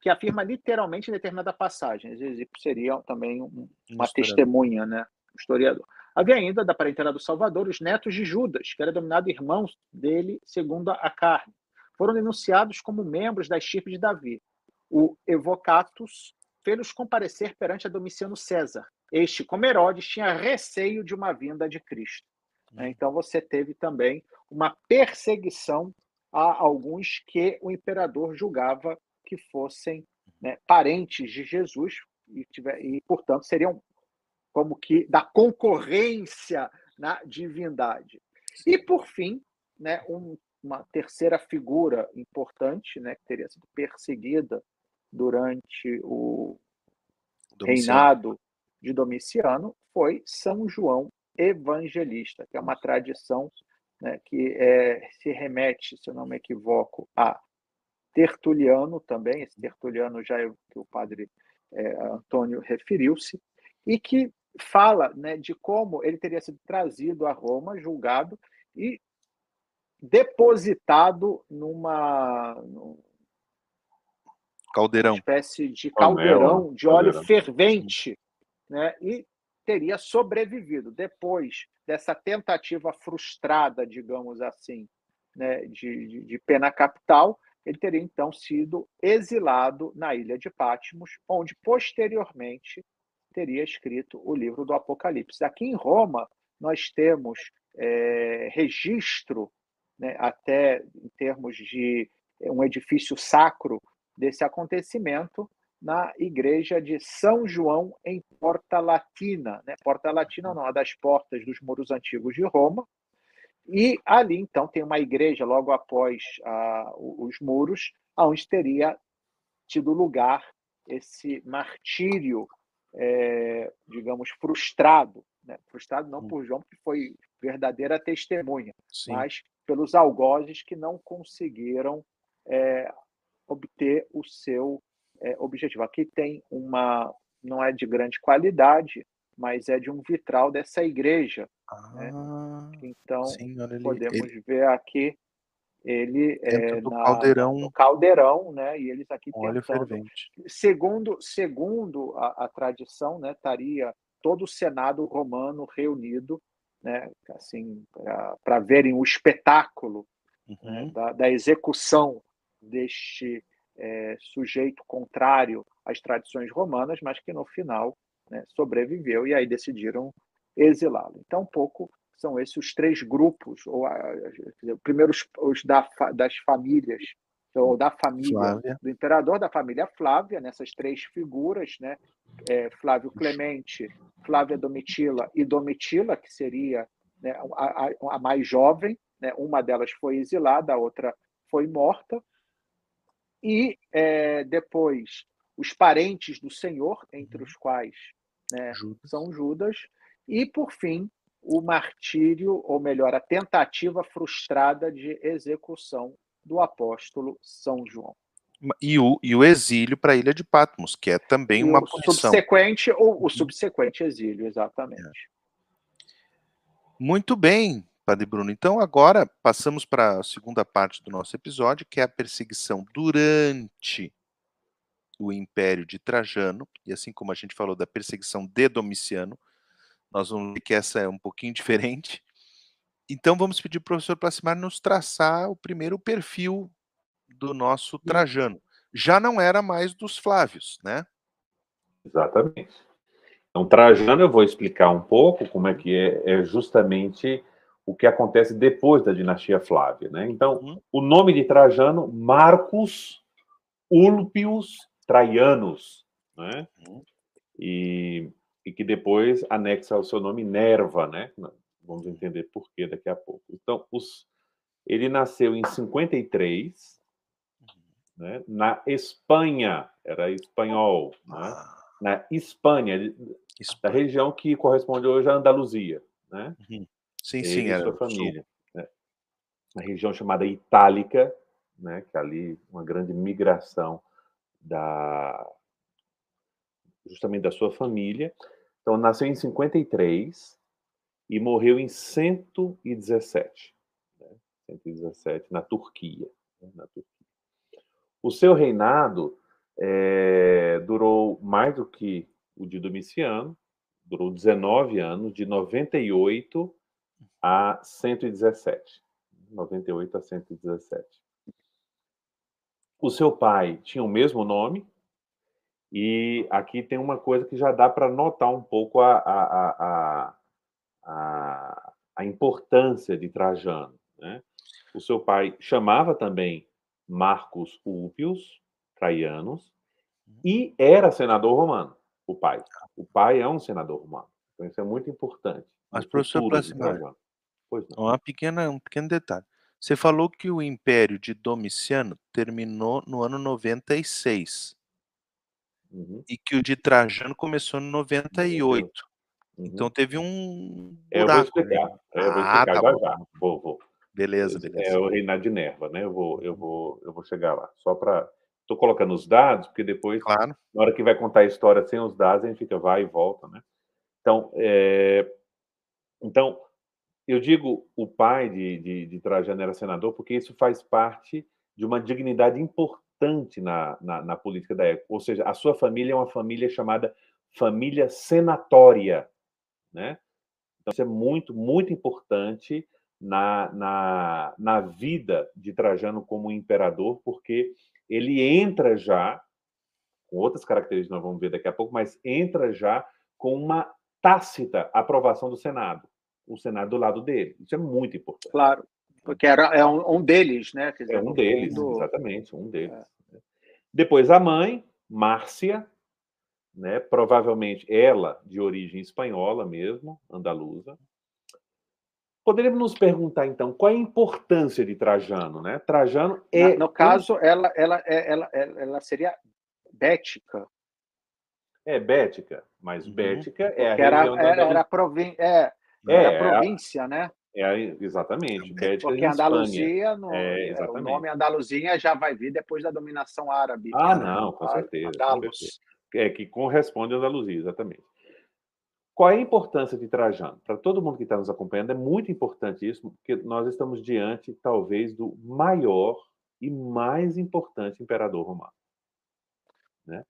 que afirma literalmente em determinada passagem. Exegipo seria também um, uma testemunha, né? Um historiador. Havia ainda, da parentela do Salvador, os netos de Judas, que era dominado irmão dele segundo a carne foram denunciados como membros da estirpe de Davi. O Evocatus fez-los comparecer perante a Domiciano César. Este, como Herodes, tinha receio de uma vinda de Cristo. Né? Então você teve também uma perseguição a alguns que o imperador julgava que fossem né, parentes de Jesus e, tiver, e, portanto, seriam como que da concorrência na divindade. E, por fim, né, um uma terceira figura importante, né, que teria sido perseguida durante o Domiciano. reinado de Domiciano, foi São João Evangelista, que é uma tradição né, que é, se remete, se eu não me equivoco, a Tertuliano também, esse Tertuliano já é o que o padre é, Antônio referiu-se, e que fala né, de como ele teria sido trazido a Roma, julgado, e depositado numa, caldeirão, uma espécie de caldeirão de óleo caldeirão. fervente, né? E teria sobrevivido depois dessa tentativa frustrada, digamos assim, né, de, de, de pena capital. Ele teria então sido exilado na ilha de Patmos, onde posteriormente teria escrito o livro do Apocalipse. Aqui em Roma, nós temos é, registro né, até em termos de um edifício sacro desse acontecimento, na igreja de São João, em Porta Latina. Né? Porta Latina é uma das portas dos muros antigos de Roma. E ali, então, tem uma igreja logo após ah, os muros, onde teria tido lugar esse martírio, é, digamos, frustrado. Né? Frustrado não por João, que foi verdadeira testemunha, Sim. mas pelos algozes que não conseguiram é, obter o seu é, objetivo. Aqui tem uma, não é de grande qualidade, mas é de um vitral dessa igreja. Né? Ah, né? Então, sim, podemos ele... ver aqui ele é na, caldeirão. no caldeirão, né? E eles aqui óleo tentando, fervente. segundo segundo a, a tradição, né? Estaria todo o senado romano reunido, né? Assim para verem o espetáculo né, uhum. né, da, da execução deste é, sujeito contrário às tradições romanas, mas que no final né, sobreviveu e aí decidiram exilá-lo. Então, um pouco são esses os três grupos, ou primeiro os, os da, das famílias, ou da família Flávia. do imperador, da família Flávia, nessas três figuras, né? É, Flávio Clemente, Flávia Domitila e Domitila, que seria né, a, a, a mais jovem, né? uma delas foi exilada, a outra foi morta, e é, depois os parentes do Senhor, entre uhum. os quais né, Judas. são Judas, e por fim o martírio, ou melhor, a tentativa frustrada de execução do apóstolo São João. E o, e o exílio para a ilha de Patmos, que é também e uma o punição. Subsequente, ou o uhum. subsequente exílio, exatamente. É. Muito bem. Padre Bruno. Então, agora passamos para a segunda parte do nosso episódio, que é a perseguição durante o Império de Trajano, e assim como a gente falou da perseguição de Domiciano, nós vamos ver que essa é um pouquinho diferente. Então, vamos pedir para o professor Placimar nos traçar o primeiro perfil do nosso Trajano. Já não era mais dos Flávios, né? Exatamente. Então, Trajano, eu vou explicar um pouco como é que é, é justamente o que acontece depois da dinastia Flávia. Né? Então, uhum. o nome de Trajano, Marcus Ulpius Traianus, né? Uhum. e, e, que depois anexa ao seu nome Nerva, né? Vamos entender por que daqui a pouco. Então, os, ele nasceu em 53, uhum. né? na Espanha, era espanhol, né? Ah. na Espanha, da região que corresponde hoje à Andaluzia. Né? Uhum. Sim, sim, era sua família. Né? Uma região chamada Itálica, né, que é ali uma grande migração da justamente da sua família. Então, nasceu em 53 e morreu em 117, né? 117 na Turquia, né? na Turquia. O seu reinado é, durou mais do que o de Domiciano, durou 19 anos, de 98 a 117. 98 a 117. O seu pai tinha o mesmo nome, e aqui tem uma coisa que já dá para notar um pouco a, a, a, a, a importância de Trajano. Né? O seu pai chamava também Marcos Ulpius Traianos e era senador romano, o pai. O pai é um senador romano. Então isso é muito importante. Mas, professor Plasmar, uma pequena, um pequeno detalhe. Você falou que o Império de Domiciano terminou no ano 96 uhum. e que o de Trajano começou no 98. Uhum. Então teve um buraco. É, eu vou explicar. É, eu vou ah, explicar ah, tá já, já. Vou, vou. Beleza, beleza. É o reinado de Nerva, né? Eu vou, eu vou, eu vou chegar lá. Só para Estou colocando os dados, porque depois, claro. na hora que vai contar a história sem os dados, a gente fica vai e volta, né? Então, é... então eu digo o pai de, de, de, Trajano era senador porque isso faz parte de uma dignidade importante na, na, na, política da época. Ou seja, a sua família é uma família chamada família senatória. Né? Então, isso é muito, muito importante na, na, na vida de Trajano como imperador, porque ele entra já, com outras características nós vamos ver daqui a pouco, mas entra já com uma tácita aprovação do Senado o Senado do lado dele. Isso é muito importante. Claro. Porque era é um, um deles, né? Dizer, é um deles, fundo... exatamente, um deles. É. Depois a mãe, Márcia, né? provavelmente ela de origem espanhola mesmo, andaluza. Poderíamos nos perguntar, então, qual é a importância de Trajano? Né? Trajano é. No caso, ela, ela, é, ela, ela seria bética. É bética, mas uhum. bética é a era, era, era, provin é, é, era província, né? É, exatamente. Bética Porque Andaluzia, no, é, é o nome Andaluzia já vai vir depois da dominação árabe. Ah, né? não, com certeza. Andaluz. É que corresponde a Andaluzia, exatamente. Qual é a importância de Trajano? Para todo mundo que está nos acompanhando, é muito importante isso, porque nós estamos diante, talvez, do maior e mais importante imperador romano. Né?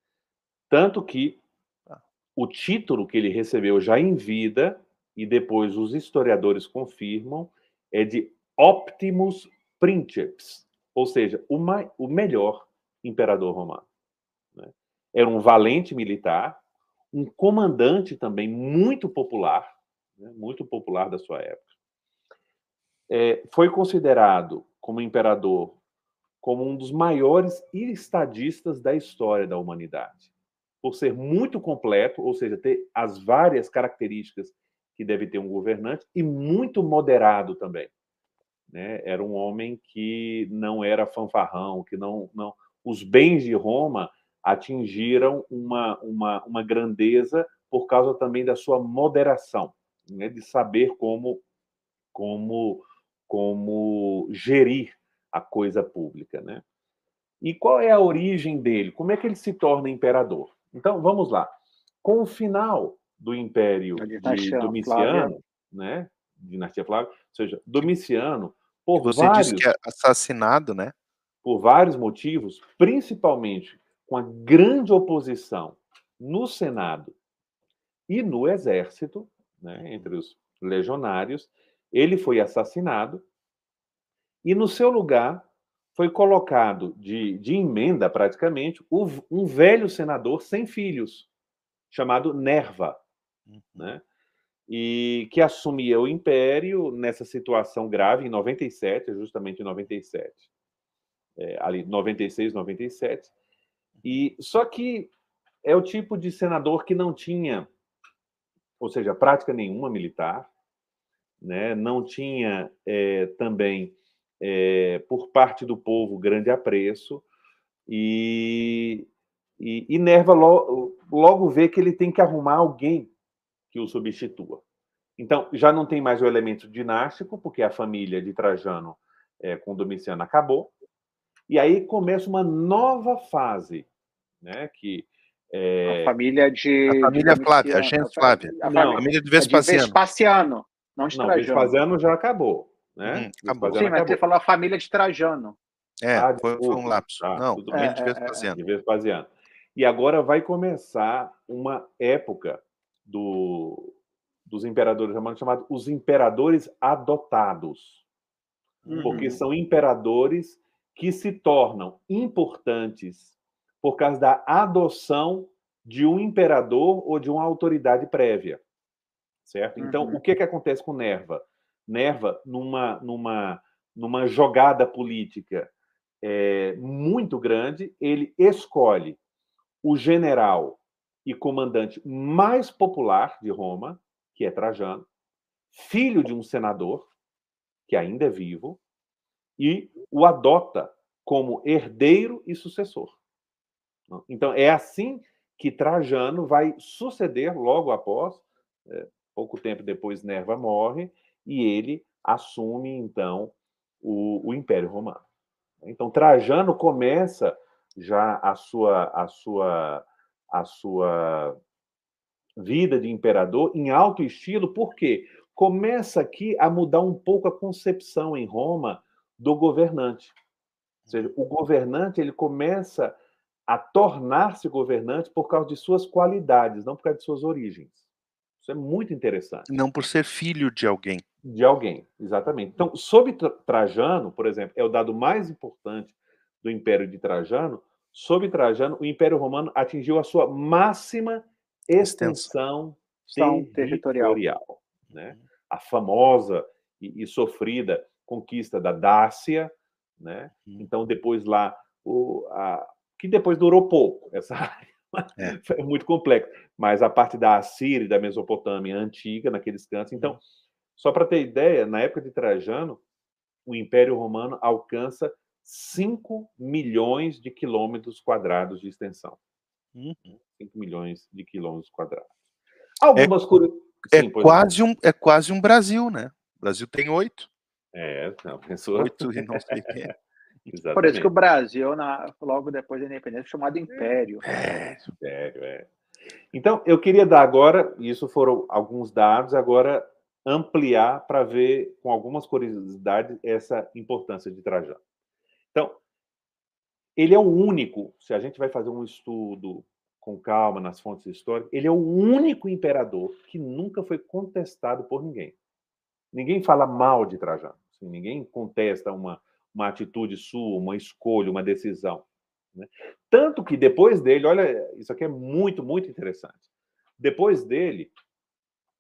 Tanto que o título que ele recebeu já em vida, e depois os historiadores confirmam, é de Optimus Princeps, ou seja, o, o melhor imperador romano. Era um valente militar, um comandante também muito popular, né? muito popular da sua época. É, foi considerado como imperador como um dos maiores estadistas da história da humanidade por ser muito completo, ou seja, ter as várias características que deve ter um governante, e muito moderado também. Né? Era um homem que não era fanfarrão, que não, não. Os bens de Roma atingiram uma, uma, uma grandeza por causa também da sua moderação, né? de saber como, como, como gerir a coisa pública. Né? E qual é a origem dele? Como é que ele se torna imperador? Então, vamos lá. Com o final do Império de Domiciano, né? Dinastia Flávia, ou seja, Domiciano, por Você vários... disse que é assassinado, né? Por vários motivos, principalmente com a grande oposição no Senado e no Exército, né, entre os legionários, ele foi assassinado e no seu lugar foi colocado de, de emenda, praticamente, um velho senador sem filhos, chamado Nerva, uhum. né? e que assumia o império nessa situação grave em 97, justamente em 97, é, ali 96, 97. E só que é o tipo de senador que não tinha, ou seja, prática nenhuma militar, né? Não tinha é, também é, por parte do povo grande apreço e, e, e Nerva logo, logo vê que ele tem que arrumar alguém que o substitua. Então, já não tem mais o elemento dinástico, porque a família de Trajano é, com Domiciano acabou, e aí começa uma nova fase, né, que é... a família de a família de Flávia, a gente Flávia, a, não, a família de Vespasiano. De Vespasiano, não de Trajano. Não, Vespasiano já acabou. Né? Hum, Sim, mas você falou a família de Trajano. É, ah, foi, foi, um lapso. Ah, Não, tudo é, de Vespasiano. De Vespasiano. E agora vai começar uma época do, dos imperadores romanos chamada os imperadores adotados. Uhum. Porque são imperadores que se tornam importantes por causa da adoção de um imperador ou de uma autoridade prévia. Certo? Então, uhum. o que, que acontece com Nerva? Nerva, numa, numa, numa jogada política é, muito grande, ele escolhe o general e comandante mais popular de Roma, que é Trajano, filho de um senador, que ainda é vivo, e o adota como herdeiro e sucessor. Então, é assim que Trajano vai suceder logo após, é, pouco tempo depois, Nerva morre, e ele assume, então, o, o Império Romano. Então, Trajano começa já a sua, a sua, a sua vida de imperador em alto estilo, porque começa aqui a mudar um pouco a concepção em Roma do governante. Ou seja, o governante ele começa a tornar-se governante por causa de suas qualidades, não por causa de suas origens. Isso é muito interessante. Não por ser filho de alguém. De alguém, exatamente. Então, sob Trajano, por exemplo, é o dado mais importante do Império de Trajano. Sob Trajano, o Império Romano atingiu a sua máxima extensão, extensão territorial. territorial né? A famosa e, e, sofrida conquista da Dácia, né? Uhum. Então, depois lá, o, a, que depois durou pouco, essa área é. é muito complexo, mas a parte da Assíria e da Mesopotâmia antiga, naqueles cantos. Então, só para ter ideia, na época de Trajano, o Império Romano alcança 5 milhões de quilômetros quadrados de extensão. Uhum. 5 milhões de quilômetros quadrados. Algumas é, curiosidades. É, quase um, é quase um Brasil, né? O Brasil tem oito. É, não, pensou. Oito e não sei o quê. Por isso que o Brasil, na, logo depois da independência, chamado Império. É, Império, é. Então, eu queria dar agora, isso foram alguns dados, agora ampliar para ver com algumas curiosidades essa importância de Trajano. Então, ele é o único, se a gente vai fazer um estudo com calma nas fontes históricas, ele é o único imperador que nunca foi contestado por ninguém. Ninguém fala mal de Trajano, assim, ninguém contesta uma, uma atitude sua, uma escolha, uma decisão. Né? Tanto que depois dele, olha, isso aqui é muito, muito interessante. Depois dele,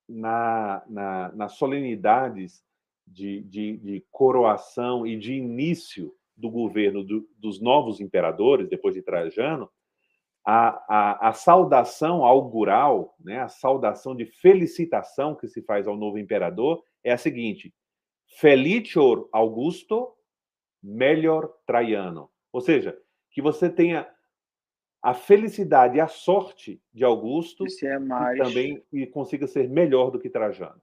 na, na, nas solenidades de, de, de, coroação e de início do governo do, dos novos imperadores, depois de Trajano, a, a, a, saudação augural, né, a saudação de felicitação que se faz ao novo imperador é a seguinte: Felicior Augusto, melhor Traiano. Ou seja, que você tenha a felicidade e a sorte de Augusto é mais... e também e consiga ser melhor do que Trajano.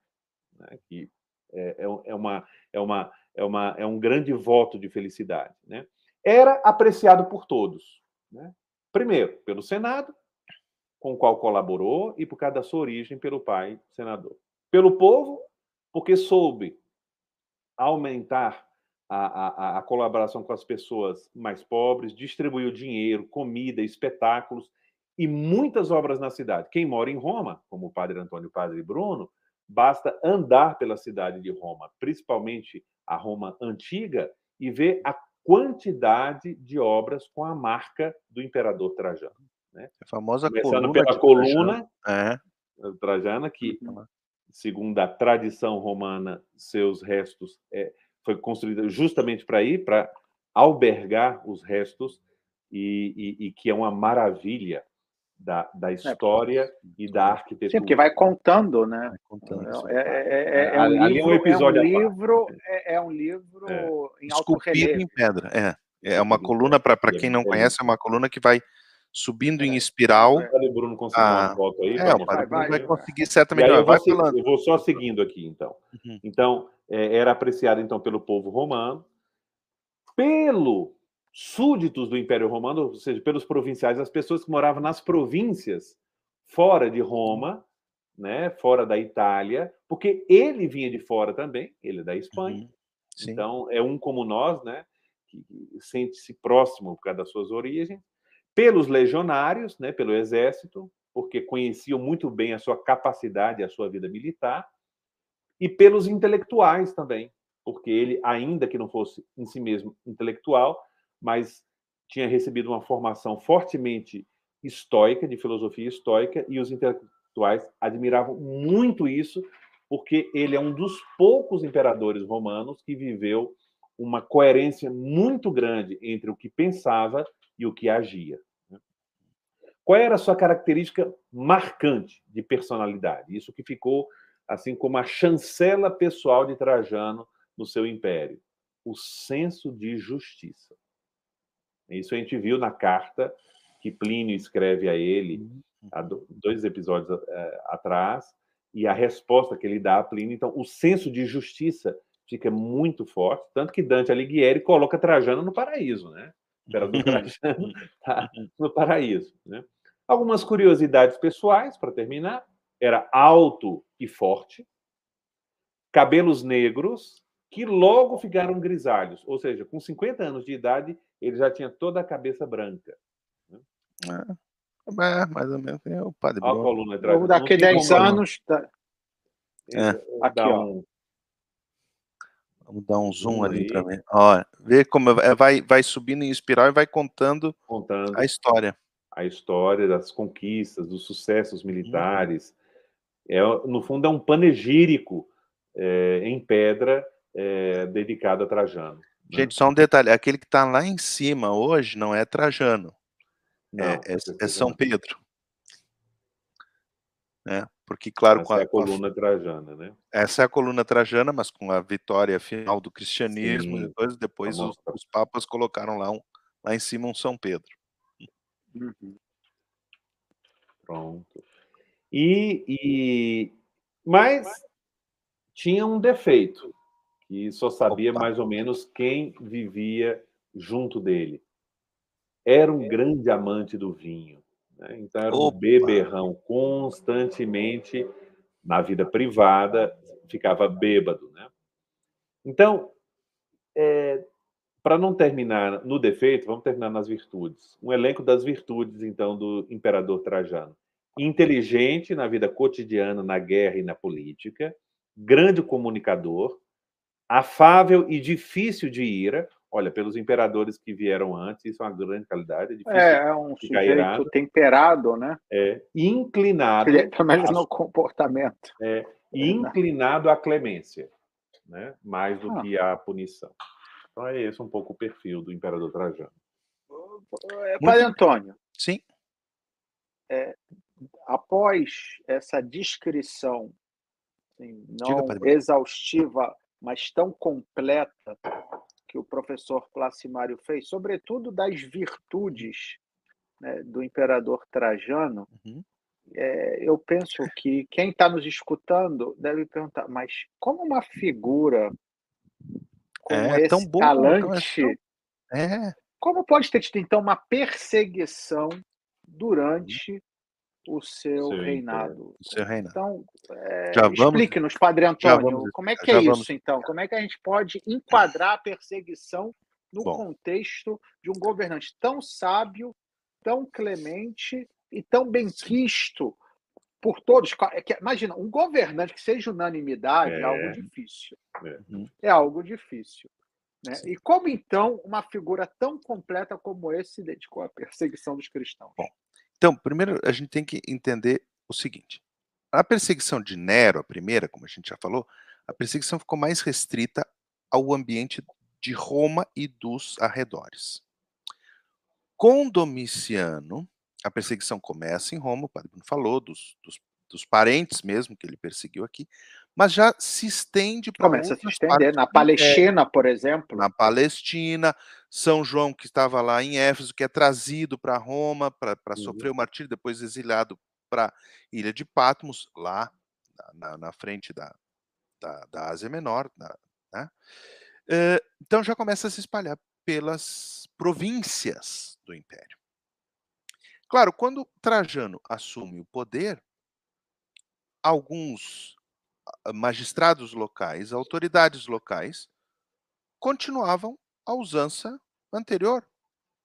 Né? Que é, é, é, uma, é, uma, é, uma, é um grande voto de felicidade. Né? Era apreciado por todos. Né? Primeiro, pelo Senado, com o qual colaborou, e por causa da sua origem, pelo pai senador. Pelo povo, porque soube aumentar a, a, a, colaboração com as pessoas mais pobres, distribuiu dinheiro, comida, espetáculos e muitas obras na cidade. Quem mora em Roma, como o padre Antônio e o padre Bruno, basta andar pela cidade de Roma, principalmente a Roma antiga, e ver a quantidade de obras com a marca do imperador Trajano. Né? A famosa Começando coluna pela coluna Trajano. É. Trajana, que, uhum. segundo a tradição romana, seus restos é, foi construída justamente para ir, para albergar os restos, e, e, e, que é uma maravilha da, da é, história é, e da arquitetura. Sim, porque vai contando, né? Vai contando, é, é, é, é, um livro, um episódio é um livro, é, um livro em alto Esculpido em pedra, é. É uma coluna, para quem não conhece, é uma coluna que vai subindo em espiral. O Bruno conseguiu ah, uma foto aí. É, o Padre Bruno vai, conseguir certamente. Eu vou, eu vou só seguindo aqui, então. Uhum. Então, é, era apreciado então pelo povo romano, pelo súditos do Império Romano, ou seja, pelos provinciais, as pessoas que moravam nas províncias fora de Roma, né, fora da Itália, porque ele vinha de fora também, ele é da Espanha. Uhum. Então, é um como nós, né, que sente-se próximo por causa das suas origens, pelos legionários, né, pelo exército, porque conheciam muito bem a sua capacidade, a sua vida militar, e pelos intelectuais também, porque ele, ainda que não fosse em si mesmo intelectual, mas tinha recebido uma formação fortemente estoica, de filosofia estoica, e os intelectuais admiravam muito isso, porque ele é um dos poucos imperadores romanos que viveu uma coerência muito grande entre o que pensava e o que agia. Né? Qual era a sua característica marcante de personalidade? Isso que ficou assim como a chancela pessoal de Trajano no seu império, o senso de justiça. Isso a gente viu na carta que Plínio escreve a ele uhum. há dois episódios eh, atrás, e a resposta que ele dá a Plínio. Então, o senso de justiça fica muito forte, tanto que Dante Alighieri coloca Trajano no paraíso, né? O imperador Trajano tá no paraíso, né? Algumas curiosidades pessoais, para terminar era alto e forte, cabelos negros, que logo ficaram grisalhos. Ou seja, com 50 anos de idade, ele já tinha toda a cabeça branca. Né? É, mais ou menos. É o padre a coluna atrás. Daqui a 10 anos. Tá... É. Aqui, ó. Vamos dar um zoom ali para ver. Ó, ver como vai, vai subindo em espiral e vai contando, contando a história. A história das conquistas, dos sucessos militares, é, no fundo, é um panegírico é, em pedra é, dedicado a Trajano. Né? Gente, só um detalhe: aquele que está lá em cima hoje não é Trajano, não, é, é, é São Pedro. Né? Porque, claro, essa com a, é a coluna trajana, né? Essa é a coluna trajana, mas com a vitória final do cristianismo, Sim, depois, depois os, os, papas colocaram lá, um, lá em cima um São Pedro. Uhum. Pronto. E, e, mas tinha um defeito, que só sabia Opa. mais ou menos quem vivia junto dele. Era um grande amante do vinho. Né? Então, era um Opa. beberrão constantemente na vida privada, ficava bêbado. Né? Então, é, para não terminar no defeito, vamos terminar nas virtudes. Um elenco das virtudes, então, do imperador Trajano. Inteligente na vida cotidiana, na guerra e na política, grande comunicador, afável e difícil de ira, Olha, pelos imperadores que vieram antes, isso é uma grande qualidade. É, é um sujeito irado. temperado, né? É, inclinado. Pelo menos no comportamento. É, inclinado à clemência, né? mais do ah. que à punição. Então é esse um pouco o perfil do imperador Trajano. É, Pai Antônio. Sim. É, após essa descrição assim, não Diga, exaustiva, mas tão completa que o professor Placimário fez, sobretudo das virtudes né, do imperador Trajano, uhum. é, eu penso que quem está nos escutando deve perguntar, mas como uma figura como é, esse tão bom, talante, é. como pode ter tido então uma perseguição durante o seu, seu reinado. O seu reinado. Então, é, explique-nos, Padre Antônio, vamos, como é que é isso, então? Como é que a gente pode enquadrar a perseguição no Bom. contexto de um governante tão sábio, tão clemente e tão benquisto por todos? É imagina, um governante que seja unanimidade é, é algo difícil. É, uhum. é algo difícil. Né? E como então uma figura tão completa como esse se dedicou à perseguição dos cristãos? Bom, então, primeiro a gente tem que entender o seguinte: a perseguição de Nero, a primeira, como a gente já falou, a perseguição ficou mais restrita ao ambiente de Roma e dos arredores. Com Domiciano, a perseguição começa em Roma, o padre Bruno falou, dos, dos, dos parentes mesmo que ele perseguiu aqui, mas já se estende para Começa a se estender na Palestina, por exemplo. Na Palestina, São João que estava lá em Éfeso, que é trazido para Roma para uhum. sofrer o martírio, depois exilado para Ilha de Patmos, lá na, na frente da, da, da, Ásia Menor. né? então já começa a se espalhar pelas províncias do Império. Claro, quando Trajano assume o poder, alguns magistrados locais, autoridades locais, continuavam a usança anterior.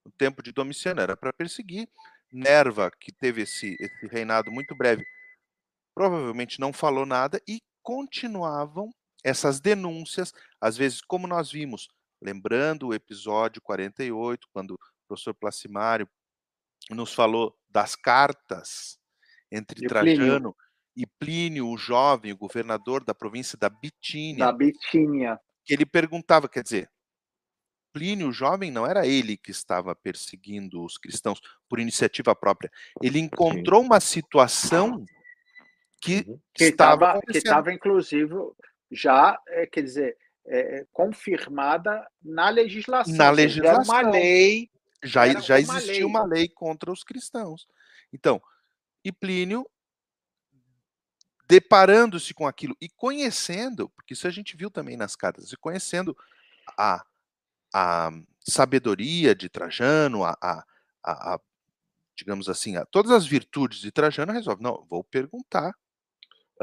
No tempo de Domiciano era para perseguir. Nerva, que teve esse, esse reinado muito breve, provavelmente não falou nada e continuavam essas denúncias, às vezes, como nós vimos, lembrando o episódio 48, quando o professor Placimário nos falou das cartas entre Trajano e Plínio, o jovem, o governador da província da Bitínia. Da Bitínia. Que ele perguntava, quer dizer, Plínio, o jovem, não era ele que estava perseguindo os cristãos por iniciativa própria. Ele encontrou uma situação que, uhum. que estava, que estava inclusive já, é, quer dizer, é, confirmada na legislação. Na legislação. Era uma lei. Já, já existia uma lei. uma lei contra os cristãos. Então, e Plínio deparando-se com aquilo e conhecendo, porque isso a gente viu também nas cartas, e conhecendo a, a sabedoria de Trajano, a, a, a digamos assim, a, todas as virtudes de Trajano, resolve, não, vou perguntar.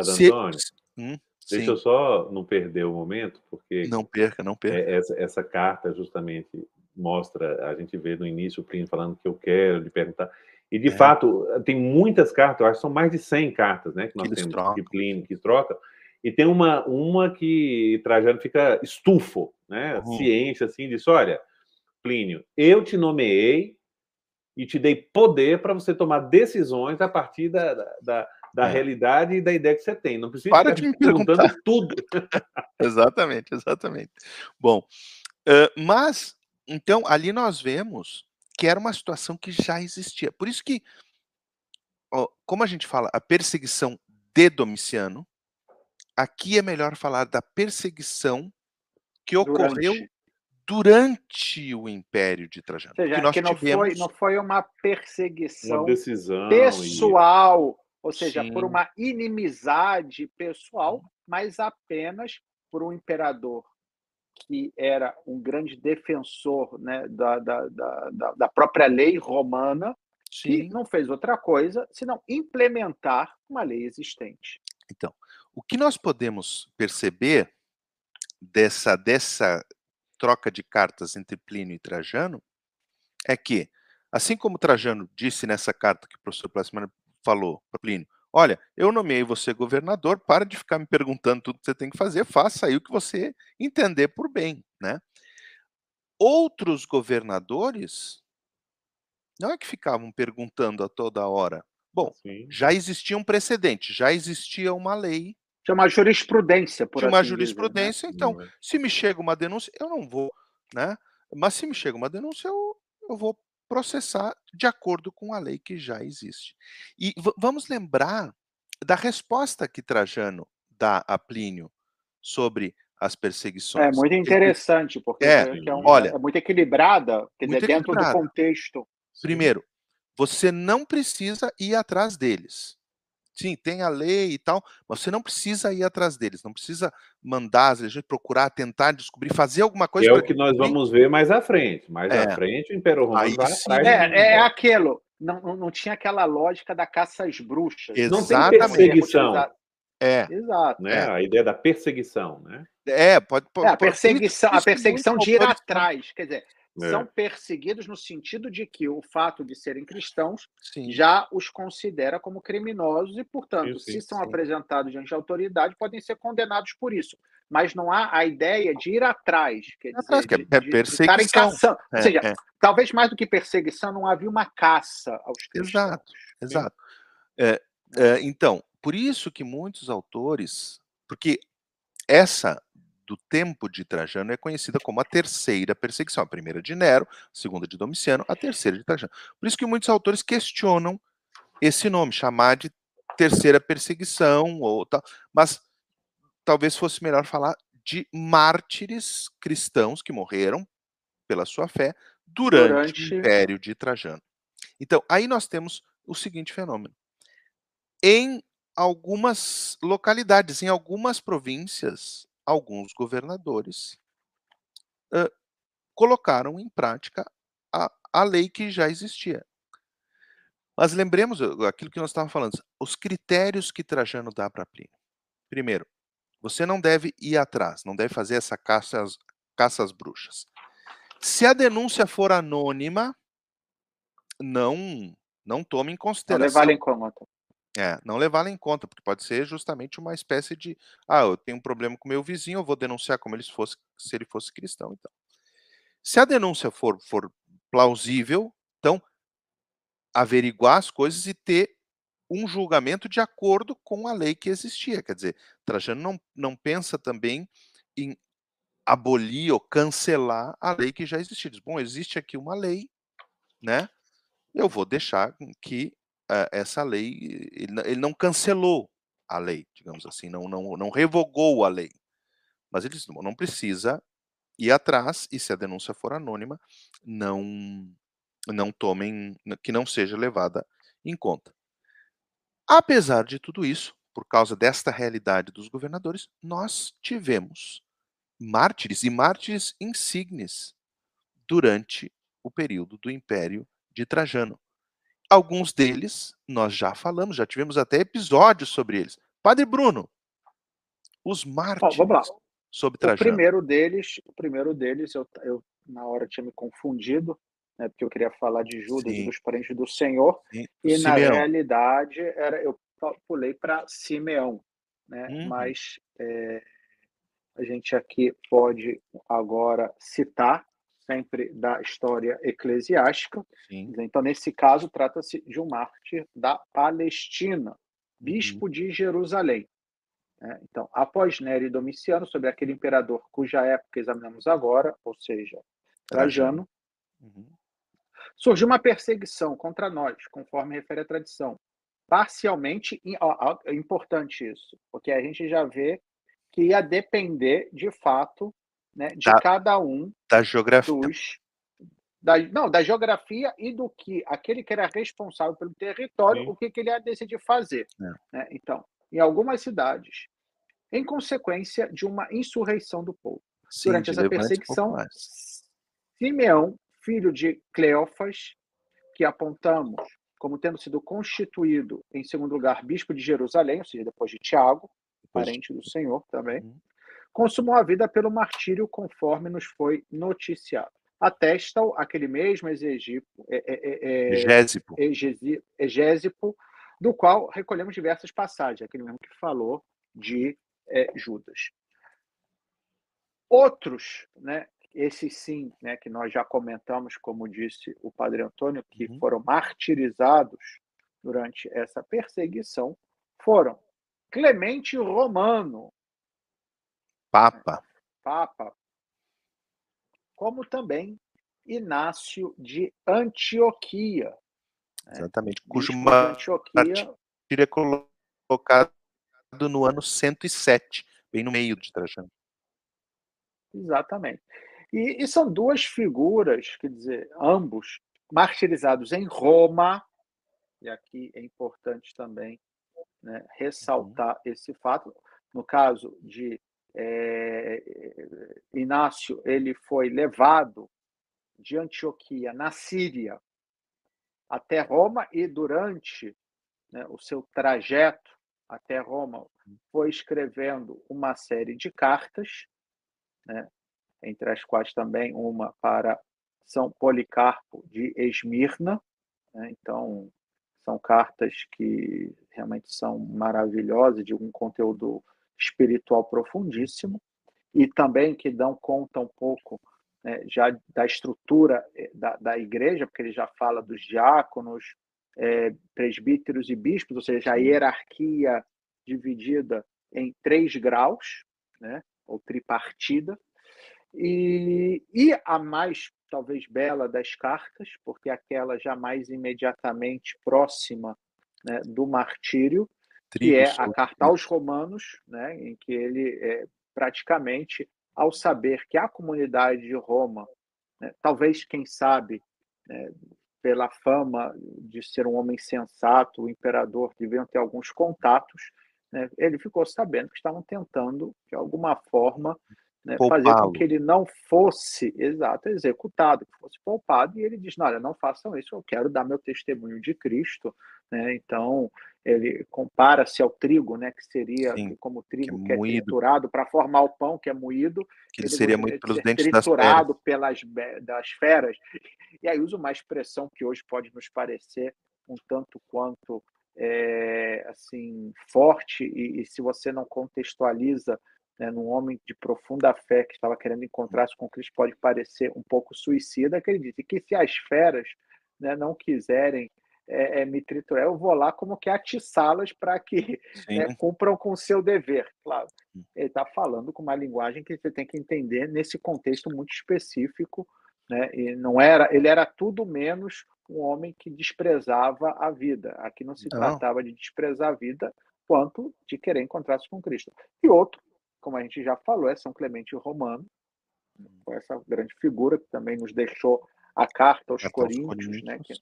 se Antônio, hum, deixa sim. eu só não perder o momento, porque... Não perca, não perca. É, essa, essa carta justamente mostra, a gente vê no início o Plínio falando que eu quero lhe perguntar, e, de é. fato, tem muitas cartas, eu acho que são mais de 100 cartas né, que nós que temos trocam. de Plínio, que troca. E tem uma, uma que Trajano fica estufo, né, uhum. ciente, assim, diz, olha, Plínio, eu te nomeei e te dei poder para você tomar decisões a partir da, da, da é. realidade e da ideia que você tem. Não precisa Para de me perguntando perguntar. tudo. exatamente, exatamente. Bom, uh, mas então ali nós vemos que era uma situação que já existia. Por isso que, ó, como a gente fala, a perseguição de Domiciano, aqui é melhor falar da perseguição que ocorreu durante, durante o Império de Trajano. Ou seja, que, que não, tivemos... foi, não foi uma perseguição uma decisão pessoal, e... ou seja, Sim. por uma inimizade pessoal, mas apenas por um imperador que era um grande defensor né, da, da, da, da própria lei romana, Sim. que não fez outra coisa senão implementar uma lei existente. Então, o que nós podemos perceber dessa, dessa troca de cartas entre Plínio e Trajano é que, assim como Trajano disse nessa carta que o professor Plasmano falou para Plínio, olha, eu nomeei você governador, para de ficar me perguntando tudo que você tem que fazer, faça aí o que você entender por bem, né? Outros governadores não é que ficavam perguntando a toda hora. Bom, Sim. já existia um precedente, já existia uma lei tinha uma jurisprudência, por Tinha uma assim jurisprudência, dizer, né? então, se me chega uma denúncia, eu não vou, né? Mas se me chega uma denúncia, eu, eu vou processar de acordo com a lei que já existe. E vamos lembrar da resposta que Trajano dá a Plínio sobre as perseguições. É muito interessante, porque é, é, um, olha, é muito equilibrada, quer muito dizer, dentro do contexto. Primeiro, você não precisa ir atrás deles. Sim, tem a lei e tal, mas você não precisa ir atrás deles, não precisa mandar as legiões, procurar, tentar descobrir, fazer alguma coisa. É o que nós vamos ver mais à frente. Mais é. à frente, o Império Romano Aí, vai atrás. É, é aquilo. Não, não, não, tinha aquela lógica da caça às bruxas. Exatamente. Não tem perseguição. É. Exato. Né? A ideia da perseguição, né? É, pode. pode é, a perseguição, a perseguição de ir atrás. Quer dizer, é. São perseguidos no sentido de que o fato de serem cristãos sim. já os considera como criminosos e, portanto, sim, se são sim. apresentados diante de autoridade, podem ser condenados por isso. Mas não há a ideia de ir atrás, quer dizer, que é, é perseguição. caçando. É, Ou seja, é. talvez mais do que perseguição, não havia uma caça aos cristãos. Exato, exato. É, é, então, por isso que muitos autores, porque essa do tempo de Trajano é conhecida como a terceira perseguição. A primeira de Nero, a segunda de Domiciano, a terceira de Trajano. Por isso que muitos autores questionam esse nome, chamar de terceira perseguição, ou tal, mas talvez fosse melhor falar de mártires cristãos que morreram pela sua fé durante, durante... o Império de Trajano. Então, aí nós temos o seguinte fenômeno. Em algumas localidades, em algumas províncias, alguns governadores uh, colocaram em prática a, a lei que já existia. Mas lembremos aquilo que nós estávamos falando, os critérios que Trajano dá para Plínio. Primeiro, você não deve ir atrás, não deve fazer essa caça às, caça às bruxas. Se a denúncia for anônima, não não tome em consideração. Não levar em conta. É, não levá-la em conta, porque pode ser justamente uma espécie de, ah, eu tenho um problema com meu vizinho, eu vou denunciar como ele fosse, se ele fosse cristão, então. Se a denúncia for, for plausível, então averiguar as coisas e ter um julgamento de acordo com a lei que existia. Quer dizer, Trajano não, não pensa também em abolir ou cancelar a lei que já existia. Diz, bom, existe aqui uma lei, né? Eu vou deixar que essa lei, ele, não cancelou a lei, digamos assim, não, não, não revogou a lei. Mas ele disse, não precisa ir atrás, e se a denúncia for anônima, não, não tomem, que não seja levada em conta. Apesar de tudo isso, por causa desta realidade dos governadores, nós tivemos mártires e mártires insignes durante o período do Império de Trajano. Alguns deles nós já falamos, já tivemos até episódios sobre eles. Padre Bruno, os mártires oh, sobre Trajano. O primeiro deles, o primeiro deles, eu, eu na hora tinha me confundido, né, porque eu queria falar de Judas Sim. e dos parentes do Senhor, Sim. e Simeão. na realidade era eu pulei para Simeão, né? Uhum. Mas é, a gente aqui pode agora citar sempre da história eclesiástica. Sim. Então, nesse caso, trata-se de um mártir da Palestina. bispo uhum. de Jerusalém. Né? Então, após Nério e Domiciano, sobre aquele imperador cuja época examinamos agora, ou seja, Trajano, uhum. surgiu uma perseguição contra nós, conforme refere a tradição. Parcialmente, é importante isso, porque a gente já vê que ia depender, de fato, né, de da, cada um da geografia. Dos, da, não, da geografia e do que aquele que era responsável pelo território, Sim. o que, que ele ia decidir fazer. É. Né? Então, em algumas cidades, em consequência de uma insurreição do povo. Sim, Durante essa perseguição, Simeão, filho de Cleófas, que apontamos como tendo sido constituído, em segundo lugar, bispo de Jerusalém, ou seja, depois de Tiago, parente do Senhor também, uhum. Consumou a vida pelo martírio, conforme nos foi noticiado. Atesta aquele mesmo exegipo, é, é, é, Egésipo, do qual recolhemos diversas passagens, aquele mesmo que falou de Judas. Outros, né, esses sim, né, que nós já comentamos, como disse o Padre Antônio, que uhum. foram martirizados durante essa perseguição, foram Clemente Romano, Papa, Papa, como também Inácio de Antioquia. Né, Exatamente, né? cujo martírio é colocado no ano 107, bem no meio de Trajano. Exatamente. E, e, são duas figuras, quer dizer, ambos martirizados em Roma, e aqui é importante também né, ressaltar uhum. esse fato. No caso de é, Inácio, ele foi levado de Antioquia, na Síria, até Roma, e durante né, o seu trajeto até Roma, foi escrevendo uma série de cartas, né, entre as quais também uma para São Policarpo de Esmirna. Né, então, são cartas que realmente são maravilhosas, de um conteúdo espiritual profundíssimo, e também que dão conta um pouco né, já da estrutura eh, da, da igreja, porque ele já fala dos diáconos, é, presbíteros e bispos, ou seja, a hierarquia dividida em três graus, né, ou tripartida, e, e a mais, talvez, bela das cartas, porque aquela já mais imediatamente próxima né, do martírio, que é a carta aos romanos, né, em que ele é, praticamente, ao saber que a comunidade de Roma, né, talvez, quem sabe, né, pela fama de ser um homem sensato, o imperador deviam ter alguns contatos, né? ele ficou sabendo que estavam tentando, de alguma forma, né, fazer com que ele não fosse, exato, executado, que fosse poupado, e ele diz, não, olha, não façam isso, eu quero dar meu testemunho de Cristo, né? então ele compara-se ao trigo, né, que seria Sim, como o trigo que é, que é triturado para formar o pão, que é moído, que ele, ele seria muito pelos dentes triturado das pelas das feras, e aí usa uma expressão que hoje pode nos parecer um tanto quanto é, assim forte, e, e se você não contextualiza né, num homem de profunda fé que estava querendo encontrar-se com Cristo, pode parecer um pouco suicida, que ele disse que se as feras né, não quiserem é, é, me triturar, eu vou lá como que atiçá-las para que né, cumpram com o seu dever. Claro, hum. ele está falando com uma linguagem que você tem que entender nesse contexto muito específico, né? E não era, ele era tudo menos um homem que desprezava a vida. Aqui não se não. tratava de desprezar a vida, quanto de querer encontrar-se com Cristo. E outro como a gente já falou, é São Clemente Romano, foi essa grande figura que também nos deixou a carta aos Coríntios, né, que,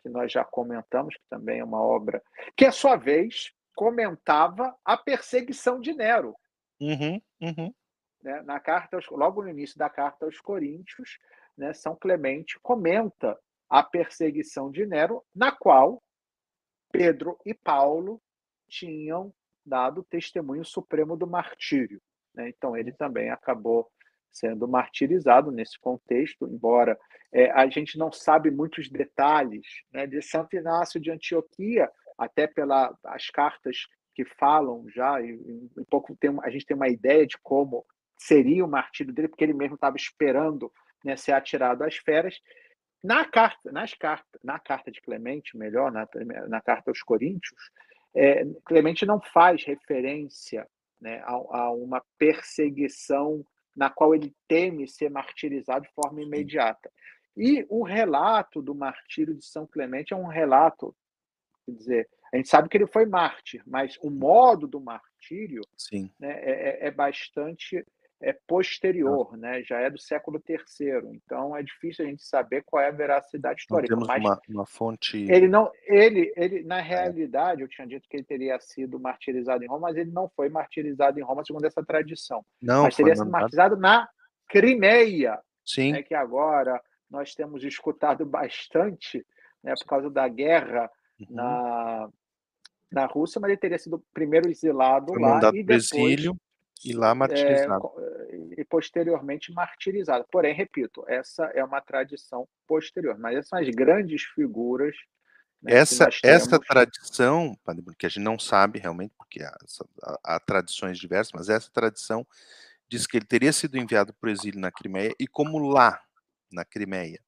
que nós já comentamos, que também é uma obra que, à sua vez, comentava a perseguição de Nero. Uhum, uhum. Né, na carta, logo no início da carta aos Coríntios, né, São Clemente comenta a perseguição de Nero, na qual Pedro e Paulo tinham dado testemunho supremo do martírio. Né? Então, ele também acabou sendo martirizado nesse contexto, embora é, a gente não sabe muitos detalhes né, de Santo Inácio de Antioquia, até pelas cartas que falam já, um pouco tem, a gente tem uma ideia de como seria o martírio dele, porque ele mesmo estava esperando né, ser atirado às feras. Na carta, nas carta, na carta de Clemente, melhor, na, na carta aos Coríntios, é, Clemente não faz referência né, a, a, uma perseguição na qual ele teme ser martirizado de forma imediata. E o relato do martírio de São Clemente é um relato, quer dizer, a gente sabe que ele foi mártir, mas o modo do martírio né, é, é, é bastante é posterior, né? já é do século III. Então é difícil a gente saber qual é a veracidade histórica. Não temos uma, uma, fonte. Ele não, ele, ele na é. realidade, eu tinha dito que ele teria sido martirizado em Roma, mas ele não foi martirizado em Roma segundo essa tradição. Não, mas teria sido martirizado na Crimeia, Sim. Né, que agora nós temos escutado bastante, né, por causa da guerra uhum. na na Rússia, mas ele teria sido primeiro exilado foi lá e depois exílio e lá martirizado. É, e posteriormente martirizado. Porém, repito, essa é uma tradição posterior, mas essas são as grandes figuras. Né, essa, essa tradição, que a gente não sabe realmente, porque há, há, há, tradições diversas, mas essa tradição diz que ele teria sido enviado para o exílio na Crimeia, e como lá, na Crimeia,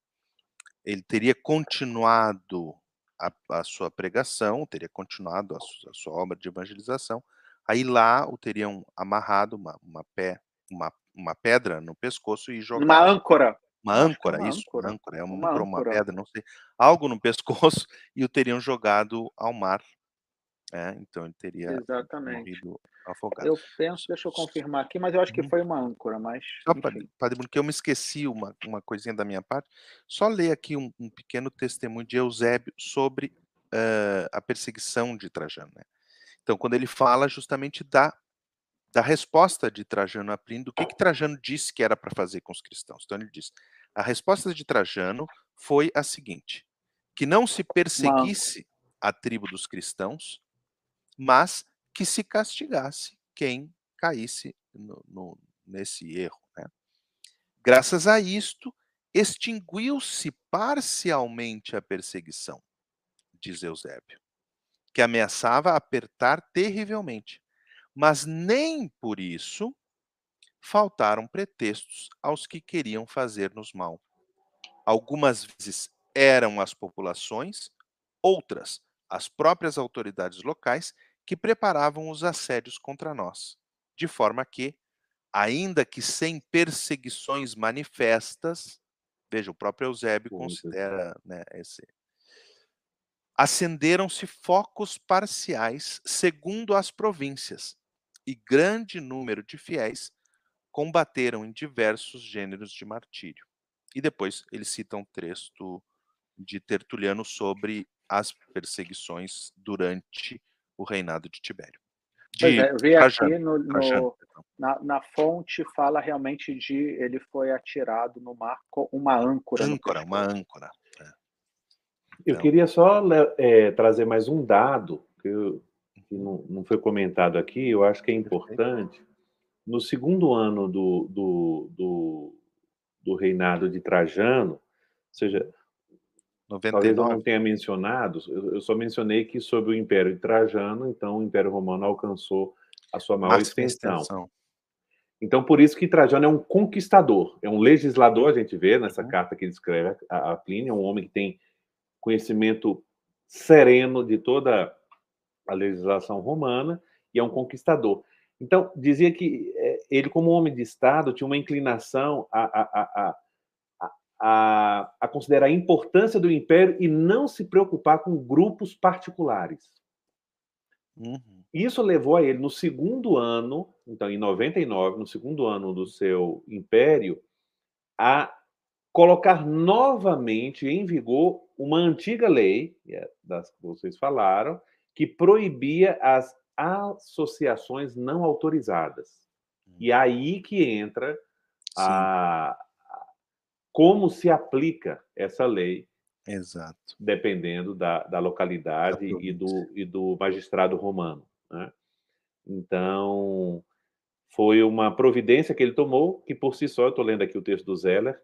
ele teria continuado a, a sua pregação, teria continuado a a sua obra de evangelização, Aí lá o teriam amarrado uma, uma, pé, uma, uma pedra no pescoço e jogado. Uma âncora. Uma é âncora, uma isso, âncora. âncora. É uma, uma, uma pedra, não sei. Algo no pescoço e o teriam jogado ao mar. É, então ele teria Exatamente. morrido afogado. Eu penso, deixa eu confirmar aqui, mas eu acho que uhum. foi uma âncora, mas. Só, padre, porque eu me esqueci uma, uma coisinha da minha parte. Só ler aqui um, um pequeno testemunho de Eusébio sobre uh, a perseguição de Trajano. Né? Então, quando ele fala justamente da, da resposta de Trajano a Plínio, do que, que Trajano disse que era para fazer com os cristãos. Então, ele diz: a resposta de Trajano foi a seguinte: que não se perseguisse a tribo dos cristãos, mas que se castigasse quem caísse no, no, nesse erro. Né? Graças a isto, extinguiu-se parcialmente a perseguição, diz Eusébio que ameaçava apertar terrivelmente. Mas nem por isso faltaram pretextos aos que queriam fazer-nos mal. Algumas vezes eram as populações, outras as próprias autoridades locais que preparavam os assédios contra nós, de forma que, ainda que sem perseguições manifestas, veja, o próprio Eusébio considera né, esse, acenderam-se focos parciais segundo as províncias, e grande número de fiéis combateram em diversos gêneros de martírio. E depois ele cita um texto de Tertuliano sobre as perseguições durante o reinado de Tibério. De é, eu vi aqui no, no, na, na, fonte fala realmente de ele foi atirado no mar com uma âncora. Âncora, uma âncora. Eu então... queria só é, trazer mais um dado que, eu, que não, não, foi comentado aqui, eu acho que é importante. No segundo ano do, do, do, do reinado de Trajano, ou seja, 99. talvez eu não tenha mencionado, eu, só mencionei que sobre o Império de Trajano, então o Império Romano alcançou a sua maior extensão. extensão. Então, por isso que Trajano é um conquistador, é um legislador, a gente vê nessa uhum. carta que ele escreve a, a Plínio, é um homem que tem conhecimento sereno de toda a legislação romana e é um conquistador. Então, dizia que é, ele, como homem de Estado, tinha uma inclinação a, a, a, a, a considerar a importância do império e não se preocupar com grupos particulares. Uhum. Isso levou a ele, no segundo ano, então em 99, no segundo ano do seu império, a colocar novamente em vigor uma antiga lei, é das que vocês falaram, que proibia as associações não autorizadas. E hum. aí que entra a, a, como se aplica essa lei. Exato. Dependendo da, da localidade da e, do, e do magistrado romano. Né? Então, foi uma providência que ele tomou, que por si só, eu estou lendo aqui o texto do Zeller,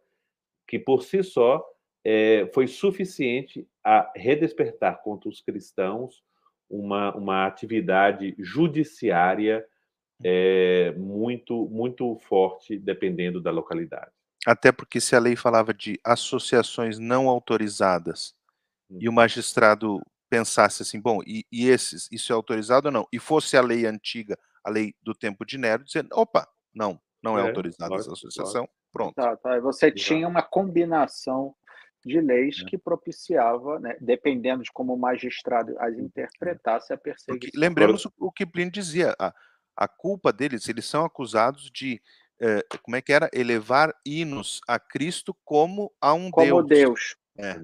que por si só é, foi suficiente a redespertar contra os cristãos uma, uma atividade judiciária é, muito, muito forte, dependendo da localidade. Até porque se a lei falava de associações não autorizadas hum. e o magistrado pensasse assim, bom, e, e, esses, isso é autorizado ou não? E fosse a lei antiga, a lei do tempo de Nero, dizendo, opa, não, não é, é autorizada essa associação, pronto. Tá, tá. Você Exato. tinha uma combinação de leis é. que propiciava, né, dependendo de como o magistrado as interpretasse, a perseguição. Porque, lembremos o que Plínio dizia, a, a culpa deles, eles são acusados de, eh, como é que era? Elevar hinos a Cristo como a um como Deus. Deus. É,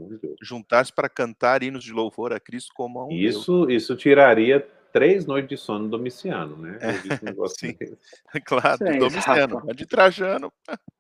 juntar-se para cantar hinos de louvor a Cristo como a um isso, Deus. Isso tiraria três noites de sono Domiciano, né? É, sim, claro, sim, Domiciano, de Trajano,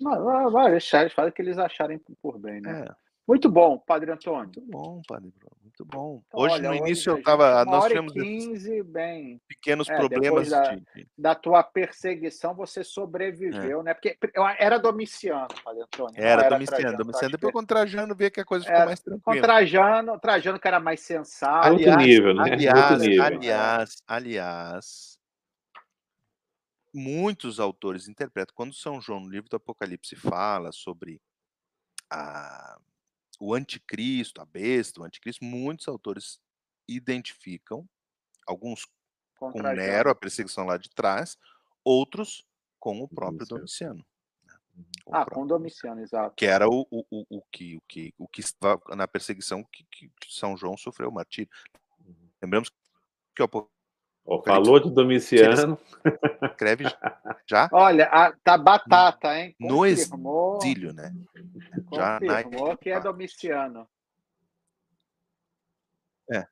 Mas, vai deixar, eles fazem o que eles acharem por bem, né? É. Muito bom, Padre Antônio. Muito bom, Padre Bruno, muito bom. Então, hoje, olha, no início, eu estava. Nós tivemos 15, bem, pequenos é, problemas da, de... da, tua perseguição, você sobreviveu, é. né? Porque era Domiciano, Padre Antônio. Era, era Domiciano, Trajano, Domiciano. Depois com Trajano veio que a coisa ficou mais tranquila. Com Trajano, Trajano que era mais sensato. Aliás, nível, né? aliás, nível. aliás, aliás, muitos autores interpretam, quando São João, no livro do Apocalipse, fala sobre a o anticristo, a besta, o anticristo, muitos autores identificam, alguns com Nero, a perseguição lá de trás, outros com o próprio Domiciano. Né? Com ah, com Domiciano, exato. Que era o, o, o, o, que, o, que, o que estava na perseguição que, que São João sofreu o martírio. Uhum. Lembramos que o Oh, falou de Domiciano. Escreve já? Olha, a, tá batata, hein? Confirmou, no exílio, né? Já confirmou na... que é Domiciano. É.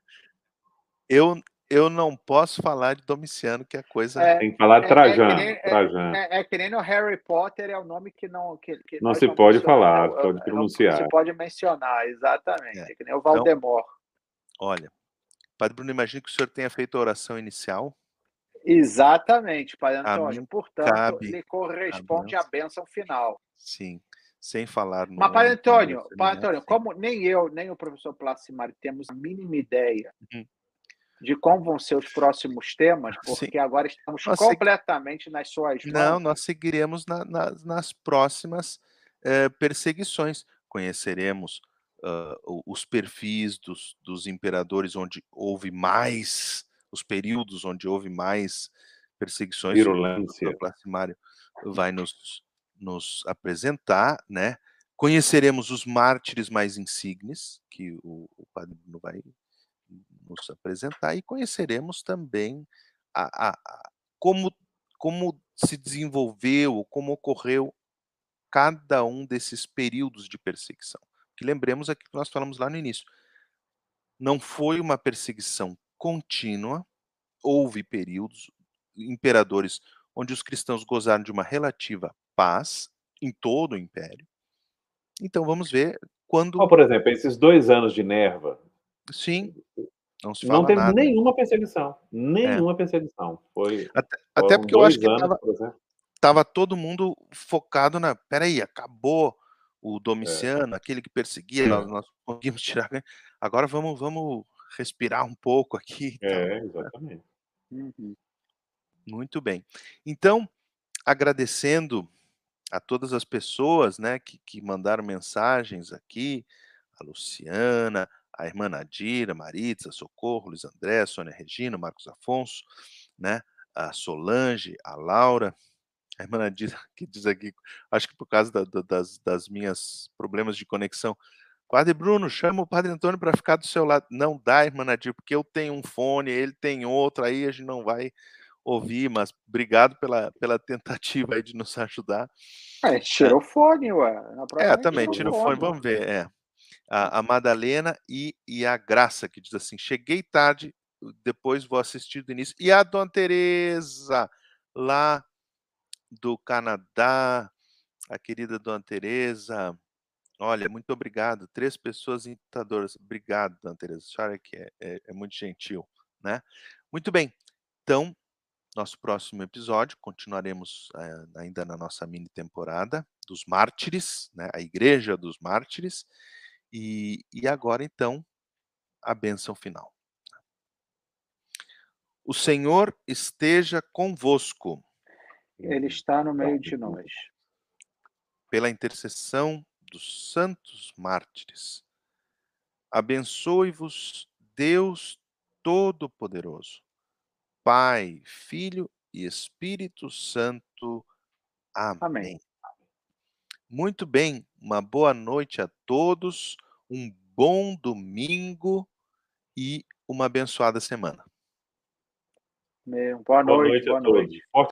Eu, eu não posso falar de Domiciano, que é coisa. É, Tem que falar de Trajano. É, é, Trajano. É, é, que nem no Harry Potter, é o nome que não. Que, que não se pode falar, não, pode pronunciar. Não se pode mencionar, exatamente. É, que nem o Valdemort. Então, olha, Padre Bruno, imagino que o senhor tenha feito a oração inicial. Exatamente, Padre Antônio. Portanto, cabe lhe corresponde a bênção. final. Sim, sem falar no. Mas, Padre Antônio, no Padre Antônio, como nem eu, nem o professor Placimari temos a mínima ideia uhum. de como vão ser os próximos temas, porque Sim. agora estamos nós completamente nas suas mãos. Não, nós seguiremos na, na, nas próximas eh, perseguições. Conheceremos uh, os perfis dos, dos imperadores onde houve mais, os períodos onde houve mais perseguições. Virulência. O Placimário vai nos, nos apresentar, né? Conheceremos os mártires mais insignes, que o, o Padre Bruno vai nos apresentar, e conheceremos também a, a, a, como, como se desenvolveu, como ocorreu cada um desses períodos de perseguição. Que lembremos aqui que nós falamos lá no início. Não foi uma perseguição contínua, houve períodos, imperadores, onde os cristãos gozaram de uma relativa paz em todo o império. Então vamos ver quando. Oh, por exemplo, esses dois anos de Nerva. Sim. Não, se não teve nada. nenhuma perseguição. Nenhuma é. perseguição. Foi. Até, até porque eu acho que estava todo mundo focado na. Peraí, acabou o é. Domiciano, é. aquele que perseguia, nós, nós conseguimos tirar. Agora vamos, vamos respirar um pouco aqui. É, então, exatamente. Uhum. Muito bem. Então, agradecendo a todas as pessoas né, que, que mandaram mensagens aqui, a Luciana, a irmã Nadira, Maritza, Socorro, Luiz André, Sônia Regina, Marcos Afonso, né, a Solange, a Laura, a irmã diz, que diz aqui, acho que por causa da, da, das, das minhas problemas de conexão. Padre Bruno, chama o Padre Antônio para ficar do seu lado. Não dá, irmã Nadir, porque eu tenho um fone, ele tem outro, aí a gente não vai ouvir, mas obrigado pela, pela tentativa de nos ajudar. É, tira o fone, ué. É, também, tira o fone, vamos ver. É. A, a Madalena e, e a Graça, que diz assim: cheguei tarde, depois vou assistir do início. E a Dona Tereza, lá do Canadá, a querida Dona Tereza. Olha, muito obrigado. Três pessoas imitadoras. Obrigado, Dona Tereza. A senhora que é, é, é muito gentil, né? Muito bem. Então, nosso próximo episódio, continuaremos é, ainda na nossa mini temporada dos mártires, né? A Igreja dos Mártires. E, e agora, então, a bênção final. O Senhor esteja convosco. Ele está no meio de nós. Pela intercessão dos santos mártires, Abençoe-vos, Deus Todo-Poderoso, Pai, Filho e Espírito Santo. Amém. Amém. Muito bem, uma boa noite a todos, um bom domingo e uma abençoada semana. Boa Boa noite, noite boa a noite. Forte